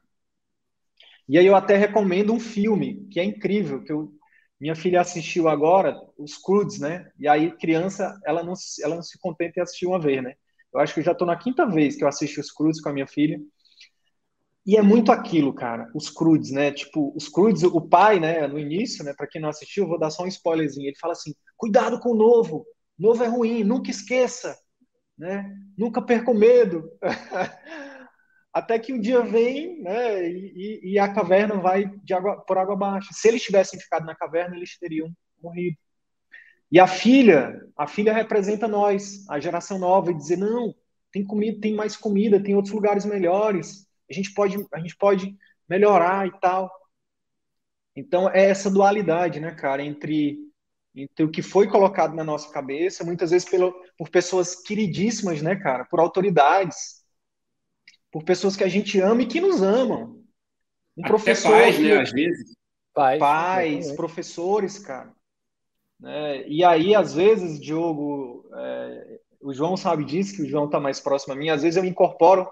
B: E aí eu até recomendo um filme que é incrível, que eu minha filha assistiu agora os Crudes, né? E aí, criança, ela não, ela não se contenta em assistir uma vez, né? Eu acho que já estou na quinta vez que eu assisto os Crudes com a minha filha. E é muito aquilo, cara, os Crudes, né? Tipo, os Crudes, o pai, né, no início, né, para quem não assistiu, vou dar só um spoilerzinho. Ele fala assim: cuidado com o novo, novo é ruim, nunca esqueça, né? Nunca perca o medo. (laughs) até que um dia vem né, e, e, a caverna vai de água, por água abaixo. Se eles tivessem ficado na caverna, eles teriam morrido. E a filha, a filha representa nós, a geração nova, e dizer, não, tem comida, tem mais comida, tem outros lugares melhores, a gente pode, a gente pode melhorar e tal. Então é essa dualidade, né, cara, entre entre o que foi colocado na nossa cabeça, muitas vezes pelo, por pessoas queridíssimas, né, cara, por autoridades, por pessoas que a gente ama e que nos amam.
A: Um Até professor, pais, né, às vezes.
B: Pais, pais professores, cara. Né? E aí, às vezes, Diogo, é, o João sabe disso, que o João está mais próximo a mim, às vezes eu incorporo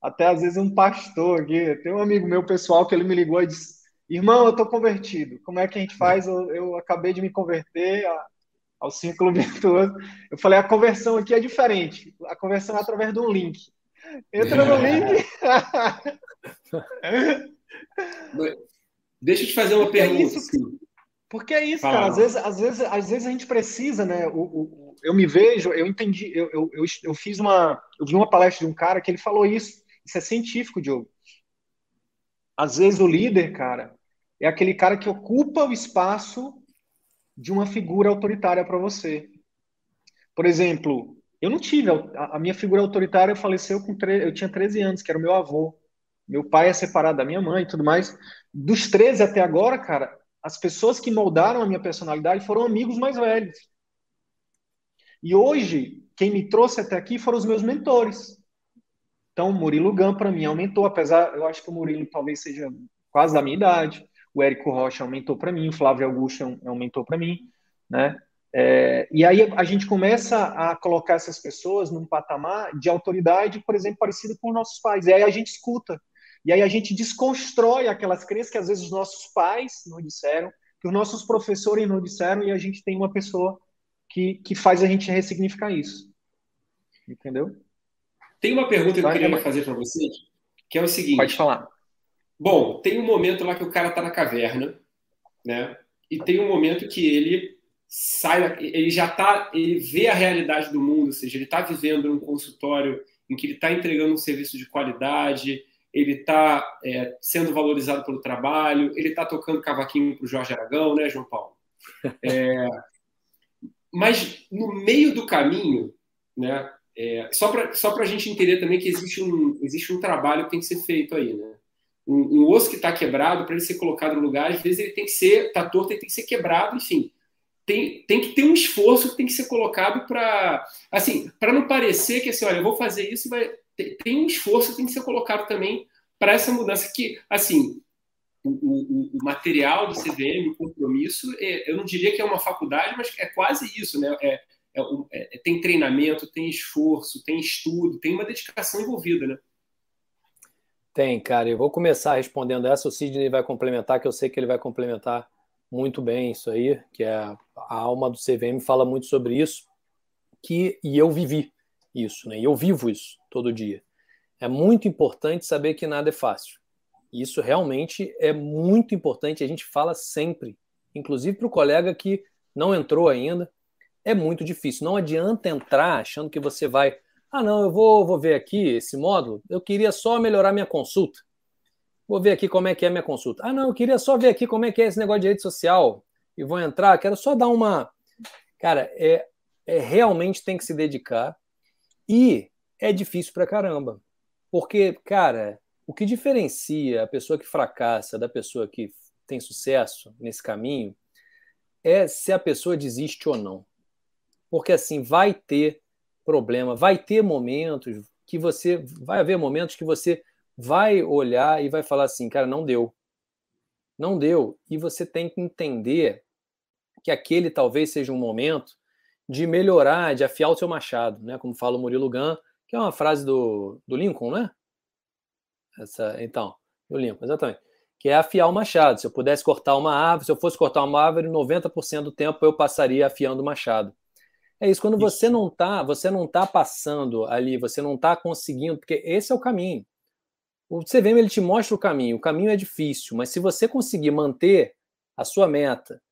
B: até às vezes um pastor aqui. Tem um amigo meu pessoal que ele me ligou e disse: Irmão, eu estou convertido. Como é que a gente faz? Eu, eu acabei de me converter a, ao círculo (laughs) virtuoso. Eu falei: a conversão aqui é diferente. A conversão é através de um link. Entra no link. (laughs)
A: Deixa eu te fazer uma Porque pergunta. É isso,
B: porque é isso, Fala. cara. Às vezes, às, vezes, às vezes a gente precisa, né? O, o, eu me vejo, eu entendi, eu, eu, eu, eu fiz uma. Eu vi uma palestra de um cara que ele falou isso. Isso é científico, Diogo. Às vezes o líder, cara, é aquele cara que ocupa o espaço de uma figura autoritária para você. Por exemplo, eu não tive. A, a minha figura autoritária faleceu com. Tre... Eu tinha 13 anos, que era o meu avô. Meu pai é separado da minha mãe e tudo mais. Dos 13 até agora, cara, as pessoas que moldaram a minha personalidade foram amigos mais velhos. E hoje, quem me trouxe até aqui foram os meus mentores. Então, Murilo Gam, para mim, aumentou, apesar, eu acho que o Murilo talvez seja quase da minha idade. O Érico Rocha aumentou para mim, o Flávio Augusto aumentou para mim, né? É, e aí a gente começa a colocar essas pessoas num patamar de autoridade, por exemplo, parecido com nossos pais. E aí a gente escuta. E aí a gente desconstrói aquelas crenças que às vezes os nossos pais nos disseram, que os nossos professores nos disseram, e a gente tem uma pessoa que, que faz a gente ressignificar isso. Entendeu?
A: Tem uma pergunta que eu queria fazer para você, que é o seguinte.
B: Pode falar.
A: Bom, tem um momento lá que o cara está na caverna, né? E tem um momento que ele sai, ele já está, ele vê a realidade do mundo, ou seja, ele está vivendo num consultório em que ele está entregando um serviço de qualidade, ele está é, sendo valorizado pelo trabalho, ele está tocando cavaquinho para o Jorge Aragão, né, João Paulo? (laughs) É, mas no meio do caminho, né, é, só para só a gente entender também que existe um, existe um trabalho que tem que ser feito aí, né? Um, um osso que está quebrado, para ele ser colocado no lugar, às vezes ele tem que ser, está torto, ele tem que ser quebrado, enfim. Tem, tem que ter um esforço que tem que ser colocado para, assim, para não parecer que assim, olha, eu vou fazer isso vai, tem um esforço que tem que ser colocado também para essa mudança que, assim, o, o, o, material do CVM, o compromisso, é, eu não diria que é uma faculdade, mas é quase isso, né? É, é, é, tem treinamento, tem esforço, tem estudo, tem uma dedicação envolvida, né?
C: Tem, cara. Eu vou começar respondendo essa. O Sidney vai complementar, que eu sei que ele vai complementar muito bem isso aí, que é a alma do CVM fala muito sobre isso, que e eu vivi isso, né? E eu vivo isso todo dia. É muito importante saber que nada é fácil. Isso realmente é muito importante, a gente fala sempre, inclusive para o colega que não entrou ainda, é muito difícil. Não adianta entrar achando que você vai, ah, não, eu vou, vou ver aqui esse módulo, eu queria só melhorar minha consulta. Vou ver aqui como é que é minha consulta. Ah, não, eu queria só ver aqui como é que é esse negócio de rede social e vou entrar, quero só dar uma. Cara, é, é realmente tem que se dedicar e é difícil pra caramba. Porque, cara, o que diferencia a pessoa que fracassa da pessoa que tem sucesso nesse caminho é se a pessoa desiste ou não. Porque assim, vai ter problema, vai ter momentos que você vai haver momentos que você vai olhar e vai falar assim, cara, não deu. Não deu. E você tem que entender que aquele talvez seja um momento de melhorar, de afiar o seu machado, né? Como fala o Murilo Gun, que é uma frase do, do Lincoln, né? Essa, então, do Lincoln, exatamente. Que é afiar o machado. Se eu pudesse cortar uma árvore, se eu fosse cortar uma árvore, 90% do tempo eu passaria afiando o machado. É isso, quando você não tá, você não tá passando ali, você não tá conseguindo, porque esse é o caminho. O CVM ele te mostra o caminho. O caminho é difícil, mas se você conseguir manter a sua meta,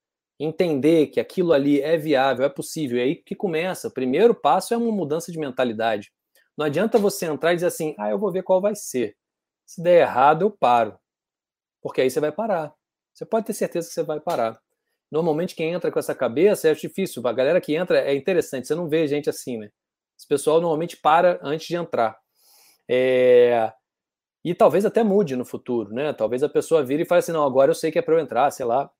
C: entender que aquilo ali é viável, é possível, é aí que começa. O primeiro passo é uma mudança de mentalidade. Não adianta você entrar e dizer assim: "Ah, eu vou ver qual vai ser". Se der errado, eu paro. Porque aí você vai parar. Você pode ter certeza que você vai parar. Normalmente quem entra com essa cabeça é difícil. A galera que entra é interessante. Você não vê gente assim, né? Esse pessoal normalmente para antes de entrar. É... E talvez até mude no futuro, né? Talvez a pessoa vire e fale assim: não, agora eu sei que é para eu entrar, sei lá.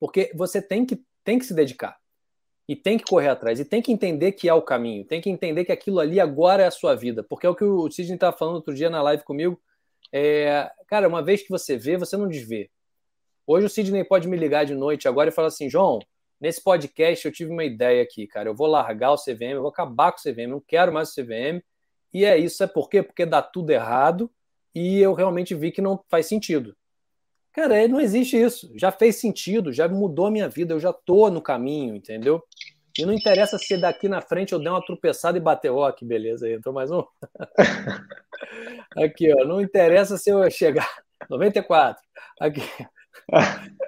C: Porque você tem que, tem que se dedicar. E tem que correr atrás. E tem que entender que é o caminho. Tem que entender que aquilo ali agora é a sua vida. Porque é o que o Sidney estava falando outro dia na live comigo. É... Cara, uma vez que você vê, você não desvê. Hoje o Sidney pode me ligar de noite agora e falar assim: João, nesse podcast eu tive uma ideia aqui, cara. Eu vou largar o CVM, eu vou acabar com o CVM, não quero mais o CVM. E é isso, é por quê? Porque dá tudo errado e eu realmente vi que não faz sentido. Cara, é, não existe isso. Já fez sentido, já mudou a minha vida, eu já tô no caminho, entendeu? E não interessa se daqui na frente eu der uma tropeçada e bater. Ó, oh, que beleza, aí entrou mais um. (laughs) aqui, ó, não interessa se eu chegar. (laughs) 94. Aqui.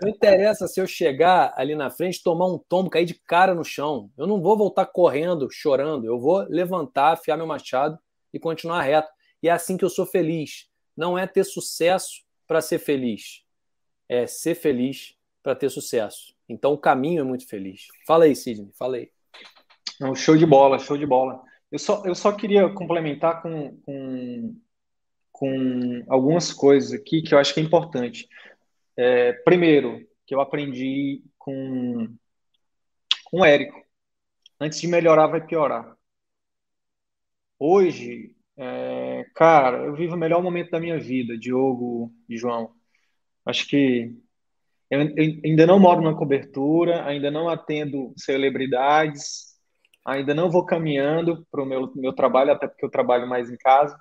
C: Não interessa se eu chegar ali na frente, tomar um tombo, cair de cara no chão. Eu não vou voltar correndo, chorando. Eu vou levantar, afiar meu machado e continuar reto. E é assim que eu sou feliz. Não é ter sucesso para ser feliz. É ser feliz para ter sucesso. Então o caminho é muito feliz. Fala aí, Sidney. Fala aí.
B: Não, show de bola, show de bola. Eu só, eu só queria complementar com, com, com algumas coisas aqui que eu acho que é importante. É, primeiro, que eu aprendi com, com o Érico. Antes de melhorar, vai piorar. Hoje, é, cara, eu vivo o melhor momento da minha vida, Diogo e João. Acho que eu, eu ainda não moro na cobertura, ainda não atendo celebridades, ainda não vou caminhando para o meu, meu trabalho, até porque eu trabalho mais em casa.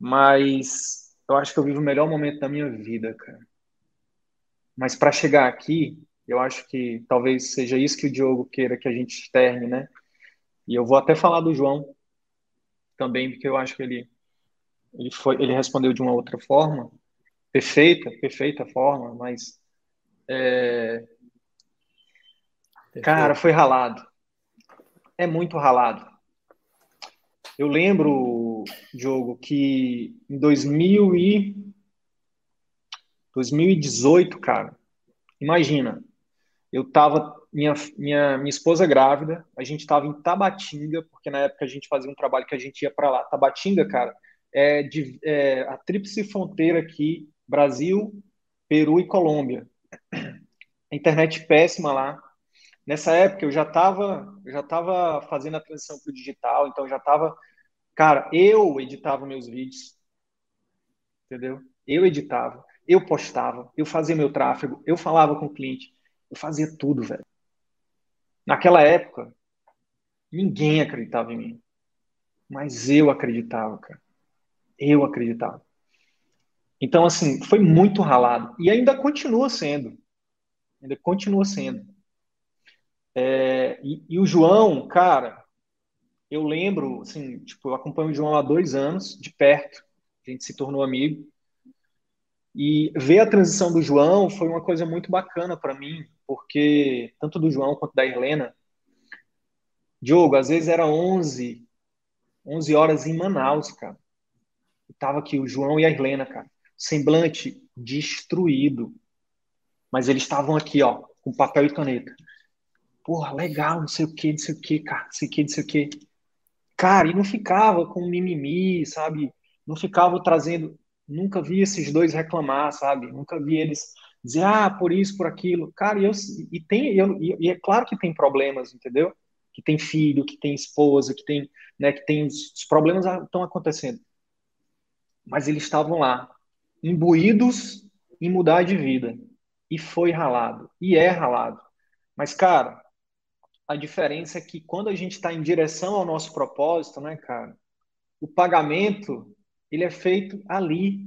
B: Mas eu acho que eu vivo o melhor momento da minha vida, cara. Mas para chegar aqui, eu acho que talvez seja isso que o Diogo queira que a gente externe, né? E eu vou até falar do João também, porque eu acho que ele ele foi ele respondeu de uma outra forma, perfeita, perfeita forma, mas é... cara, foi ralado. É muito ralado. Eu lembro, Diogo, que em 2000 e 2018, cara, imagina, eu tava, minha, minha, minha esposa grávida, a gente tava em Tabatinga, porque na época a gente fazia um trabalho que a gente ia para lá. Tabatinga, cara, é, de, é a tríplice fronteira aqui, Brasil, Peru e Colômbia. A internet péssima lá. Nessa época eu já tava, já tava fazendo a transição para o digital, então já tava, cara, eu editava meus vídeos, entendeu? Eu editava. Eu postava, eu fazia meu tráfego, eu falava com o cliente, eu fazia tudo, velho. Naquela época, ninguém acreditava em mim. Mas eu acreditava, cara. Eu acreditava. Então, assim, foi muito ralado. E ainda continua sendo. Ainda continua sendo. É, e, e, o João, cara, eu lembro, assim, tipo, eu acompanho o João há dois anos, de perto. A gente se tornou amigo. E ver a transição do João foi uma coisa muito bacana para mim, porque tanto do João quanto da Helena, Diogo, às vezes era 11, 11 horas em Manaus, cara. E tava aqui o João e a Helena, cara, semblante destruído. Mas eles estavam aqui, ó, com papel e caneta. Porra, legal, não sei o que, não sei o que, cara, não sei o que, não sei o que. Cara, e não ficava com mimimi, sabe? Não ficava trazendo Nunca vi esses dois reclamar, sabe? Nunca vi eles dizer, ah, por isso, por aquilo. Cara, eu, e tem, eu, e é claro que tem problemas, entendeu? Que tem filho, que tem esposa, que tem, né, que tem os, os problemas estão acontecendo. Mas eles estavam lá, imbuídos em mudar de vida. E foi ralado. E é ralado. Mas, cara, a diferença é que quando a gente está em direção ao nosso propósito, né, cara, o pagamento ele é feito ali.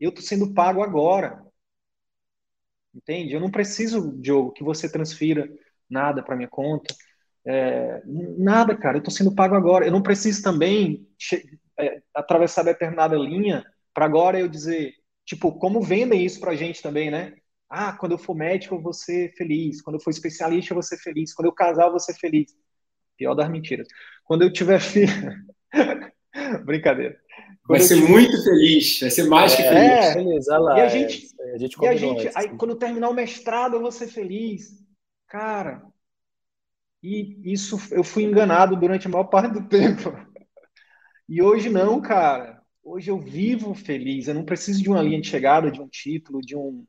B: Eu estou sendo pago agora. Entende? Eu não preciso, Diogo, que você transfira nada para minha conta. É, nada, cara. Eu estou sendo pago agora. Eu não preciso também é, atravessar determinada linha para agora eu dizer, tipo, como vendem isso para a gente também, né? Ah, quando eu for médico eu vou ser feliz. Quando eu for especialista eu vou ser feliz. Quando eu casar eu vou ser feliz. Pior das mentiras. Quando eu tiver (laughs) filho. (laughs) Brincadeira.
A: Vai ser muito feliz, vai ser mais que
B: é,
A: feliz.
B: É, lá, e a gente, A gente e a gente, aí, quando terminar o mestrado, eu vou ser feliz. Cara, e isso eu fui enganado durante a maior parte do (laughs) tempo. E hoje não, cara. Hoje eu vivo feliz. Eu não preciso de uma linha de chegada, de um título, de um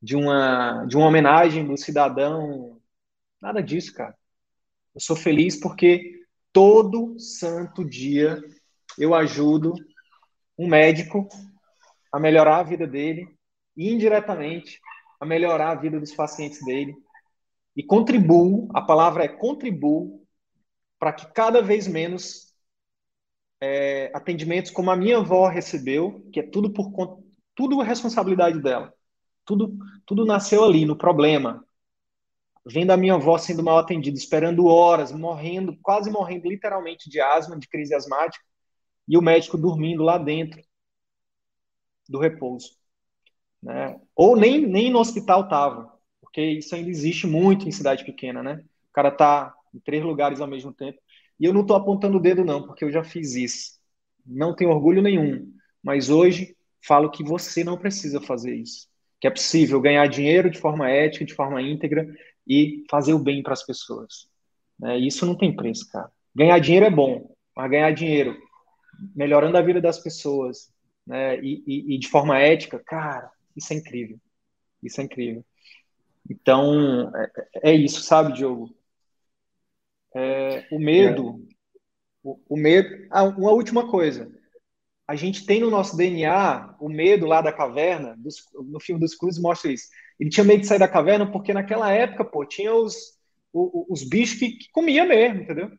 B: de uma de uma homenagem do cidadão. Nada disso, cara. Eu sou feliz porque todo santo dia eu ajudo um médico a melhorar a vida dele e indiretamente a melhorar a vida dos pacientes dele e contribuo, a palavra é contribuo, para que cada vez menos é, atendimentos como a minha avó recebeu, que é tudo por tudo responsabilidade dela. Tudo, tudo nasceu ali, no problema. Vendo a minha avó sendo mal atendida, esperando horas, morrendo, quase morrendo literalmente de asma, de crise asmática, e o médico dormindo lá dentro do repouso. Né? Ou nem, nem no hospital estava porque isso ainda existe muito em cidade pequena, né? O cara tá em três lugares ao mesmo tempo. E eu não estou apontando o dedo, não, porque eu já fiz isso. Não tenho orgulho nenhum. Mas hoje falo que você não precisa fazer isso. Que é possível ganhar dinheiro de forma ética, de forma íntegra e fazer o bem para as pessoas. É, isso não tem preço, cara. Ganhar dinheiro é bom, mas ganhar dinheiro melhorando a vida das pessoas né, e, e, e de forma ética, cara, isso é incrível. Isso é incrível. Então, é, é isso, sabe, Diogo? É, o medo, o, o, medo. Ah, uma última coisa. A gente tem no nosso DNA o medo lá da caverna, dos, no filme dos Cruzes mostra isso. Ele tinha medo de sair da caverna porque naquela época, pô, tinha os, os, os bichos que, que comia mesmo, entendeu?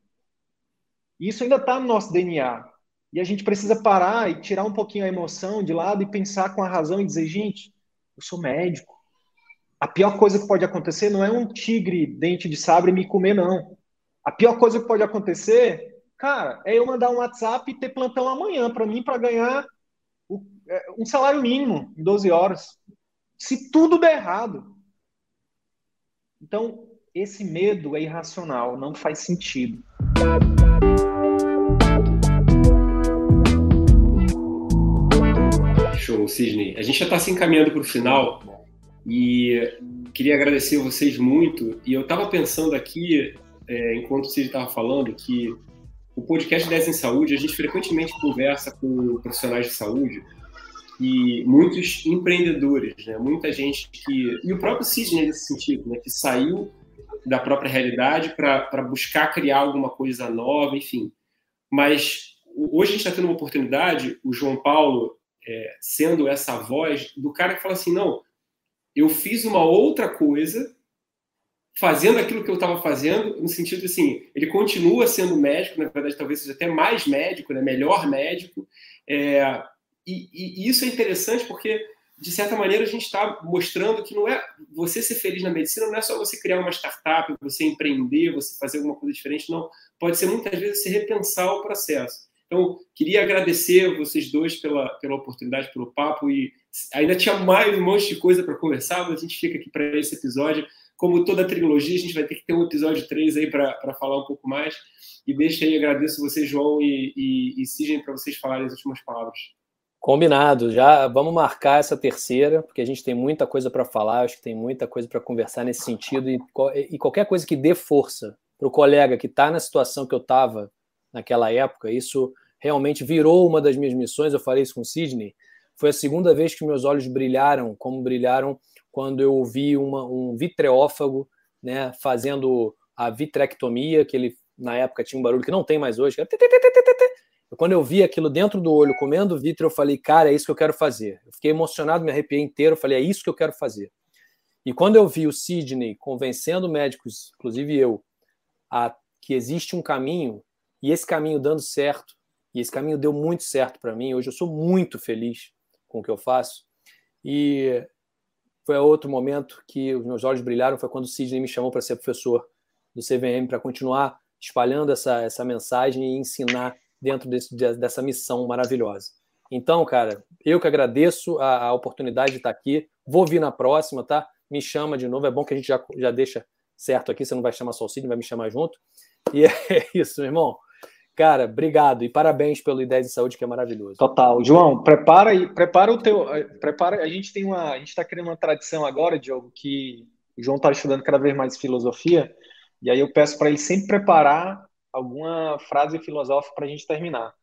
B: Isso ainda está no nosso DNA. E a gente precisa parar e tirar um pouquinho a emoção de lado e pensar com a razão e dizer, gente, eu sou médico a pior coisa que pode acontecer não é um tigre dente de sabre me comer, não. A pior coisa que pode acontecer, cara, é eu mandar um WhatsApp e ter plantão amanhã para mim para ganhar é, um salário mínimo em 12 horas. Se tudo der errado. Então, esse medo é irracional, não faz sentido.
A: Show, Sidney. A gente já está se encaminhando para o final. E queria agradecer vocês muito. E eu estava pensando aqui, é, enquanto você estava falando, que o podcast 10 em Saúde, a gente frequentemente conversa com profissionais de saúde e muitos empreendedores, né? muita gente que. E o próprio Sidney, nesse sentido, né? que saiu da própria realidade para buscar criar alguma coisa nova, enfim. Mas hoje a gente está tendo uma oportunidade, o João Paulo é, sendo essa voz do cara que fala assim: não eu fiz uma outra coisa, fazendo aquilo que eu estava fazendo, no sentido assim, ele continua sendo médico, na verdade, talvez seja até mais médico, né, melhor médico. É, e, e, isso é interessante porque, de certa maneira, a gente está mostrando que não é você ser feliz na medicina, não é só você criar uma startup, você empreender, você fazer alguma coisa diferente, não. Pode ser muitas vezes você repensar o processo. Então, queria agradecer vocês dois pela, pela oportunidade, pelo papo e ainda tinha mais um monte de coisa para conversar, mas a gente fica aqui para esse episódio. Como toda a trilogia, a gente vai ter que ter um episódio 3 aí para falar um pouco mais. E deixa aí, agradeço você, João e, e, e para vocês falarem as últimas palavras.
C: Combinado, já vamos marcar essa terceira, porque a gente tem muita coisa para falar, acho que tem muita coisa para conversar nesse sentido, e, e qualquer coisa que dê força para o colega que está na situação que eu estava naquela época. Isso realmente virou uma das minhas missões. Eu falei isso com o Sidney. Foi a segunda vez que meus olhos brilharam, como brilharam quando eu vi uma, um vitreófago né, fazendo a vitrectomia, que ele na época tinha um barulho que não tem mais hoje. Quando eu vi aquilo dentro do olho comendo vítreo, eu falei, cara, é isso que eu quero fazer. Eu fiquei emocionado, me arrepiei inteiro, falei, é isso que eu quero fazer. E quando eu vi o Sidney convencendo médicos, inclusive eu, a que existe um caminho e esse caminho dando certo, e esse caminho deu muito certo para mim. Hoje eu sou muito feliz com o que eu faço. E foi outro momento que os meus olhos brilharam foi quando o Sidney me chamou para ser professor do CVM para continuar espalhando essa, essa mensagem e ensinar dentro desse, dessa missão maravilhosa. Então, cara, eu que agradeço a, a, oportunidade de estar aqui. Vou vir na próxima, tá? Me chama de novo. É bom que a gente já, já deixa certo aqui. Você não vai chamar só o Sidney, vai me chamar junto. E (laughs) é isso, meu irmão. Cara, obrigado e parabéns pelo Ideias de Saúde, que é maravilhoso.
B: Total. João, prepara aí, prepara o teu. Prepara, a gente tem uma. A gente está criando uma tradição agora, Diogo, que o João está estudando cada vez mais filosofia, e aí eu peço para ele sempre preparar alguma frase filosófica para a gente terminar.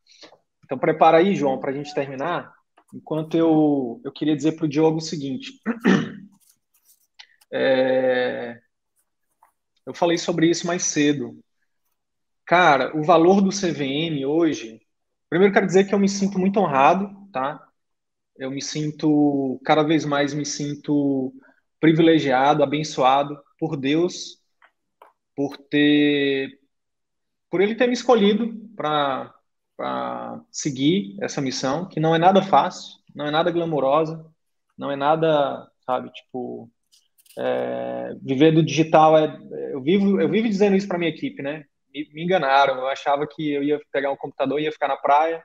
B: Então prepara aí, João, para a gente terminar. Enquanto eu, eu queria dizer para o Diogo o seguinte. (clears throat) É, eu falei sobre isso mais cedo. Cara, o valor do CVM hoje. Primeiro, quero dizer que eu me sinto muito honrado, tá? Eu me sinto, cada vez mais, me sinto privilegiado, abençoado por Deus, por ter, por Ele ter me escolhido para seguir essa missão, que não é nada fácil, não é nada glamourosa, não é nada, sabe, tipo, é, viver do digital é, eu vivo, eu vivo dizendo isso para minha equipe, né? Me, me enganaram. Eu achava que eu ia pegar um computador e ia ficar na praia.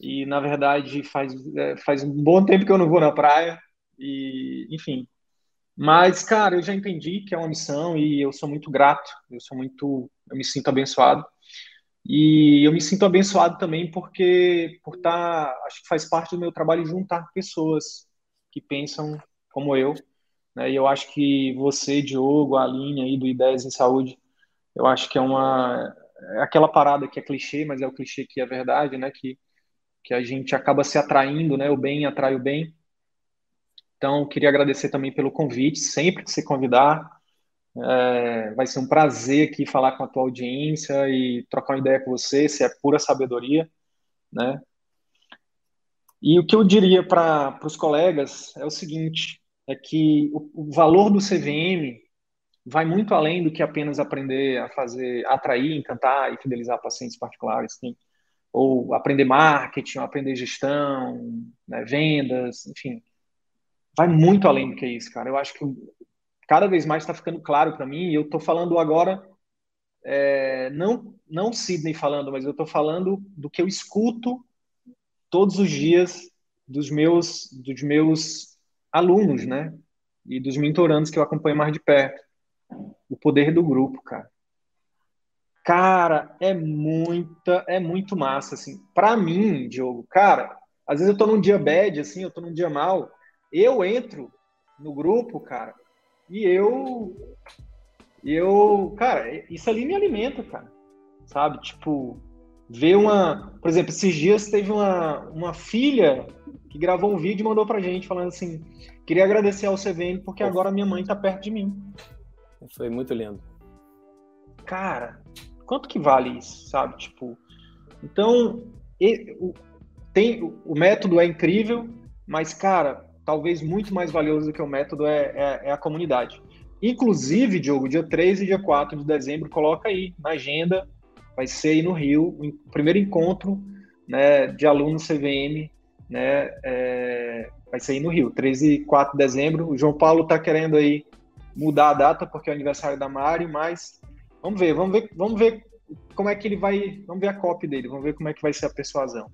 B: E, na verdade, faz, é, faz um bom tempo que eu não vou na praia. E, enfim. Mas, cara, eu já entendi que é uma missão e eu sou muito grato. Eu sou muito. Eu me sinto abençoado. E eu me sinto abençoado também porque, por estar. Tá, acho que faz parte do meu trabalho juntar pessoas que pensam como eu. Né? E eu acho que você, Diogo, a Aline aí do Ideias em Saúde, eu acho que é uma é aquela parada que é clichê, mas é o clichê que é verdade, né? Que, que a gente acaba se atraindo, né? O bem atrai o bem. Então, queria agradecer também pelo convite. Sempre que você convidar, é, vai ser um prazer aqui falar com a tua audiência e trocar uma ideia com você, se é pura sabedoria, né? E o que eu diria para os colegas é o seguinte: é que o, o valor do CVM vai muito além do que apenas aprender a fazer, atrair, encantar e fidelizar pacientes particulares, sim. ou aprender marketing, ou aprender gestão, né, vendas, enfim. Vai muito além do que isso, cara. Eu acho que cada vez mais está ficando claro para mim, e eu estou falando agora, é, não, não Sidney falando, mas eu estou falando do que eu escuto todos os dias dos meus, dos meus alunos, né? E dos mentorandos que eu acompanho mais de perto o poder do grupo, cara. Cara, é muita, é muito massa, assim. Para mim, Diogo, cara, às vezes eu tô num dia bad, assim, eu tô num dia mal, eu entro no grupo, cara, e eu, eu, cara, isso ali me alimenta, cara, sabe? Tipo, ver uma, por exemplo, esses dias teve uma, uma filha que gravou um vídeo e mandou pra gente falando assim, queria agradecer ao CVN porque agora minha mãe tá perto de mim.
C: Foi muito lindo.
B: Cara, quanto que vale isso, sabe? Tipo, então, o, tem, o método é incrível, mas, cara, talvez muito mais valioso do que o método é, é, é, a comunidade. Inclusive, Diogo, dia 3 e dia 4 de dezembro, coloca aí na agenda, vai ser aí no Rio, o primeiro encontro né, de alunos CVM, né, é, vai ser aí no Rio, 13 e 4 de dezembro. O João Paulo está querendo aí mudar a data porque é o aniversário da Mari, mas vamos ver, vamos ver, vamos ver como é que ele vai, vamos ver a copy dele, vamos ver como é que vai ser a persuasão.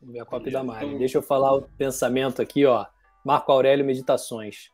C: Vamos ver a copy da Mari. Então... Deixa eu falar o pensamento aqui, ó. Marco Aurélio Meditações.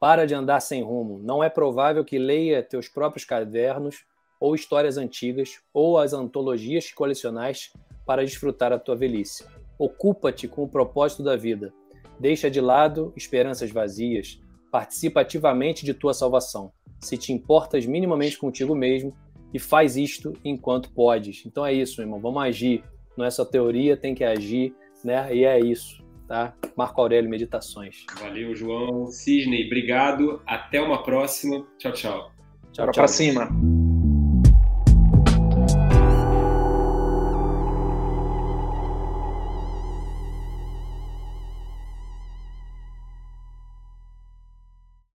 C: Para de andar sem rumo. Não é provável que leia teus próprios cadernos ou histórias antigas ou as antologias que colecionais para desfrutar a tua velhice. Ocupa-te com o propósito da vida. Deixa de lado esperanças vazias, Participa ativamente de tua salvação. Se te importas minimamente contigo mesmo e faz isto enquanto podes. Então é isso, meu irmão. Vamos agir. Não é só teoria, tem que agir, né? E é isso, tá? Marco Aurélio Meditações.
A: Valeu, João. Cisney, obrigado. Até uma próxima. Tchau, tchau.
B: Tchau, tchau. Pra cima.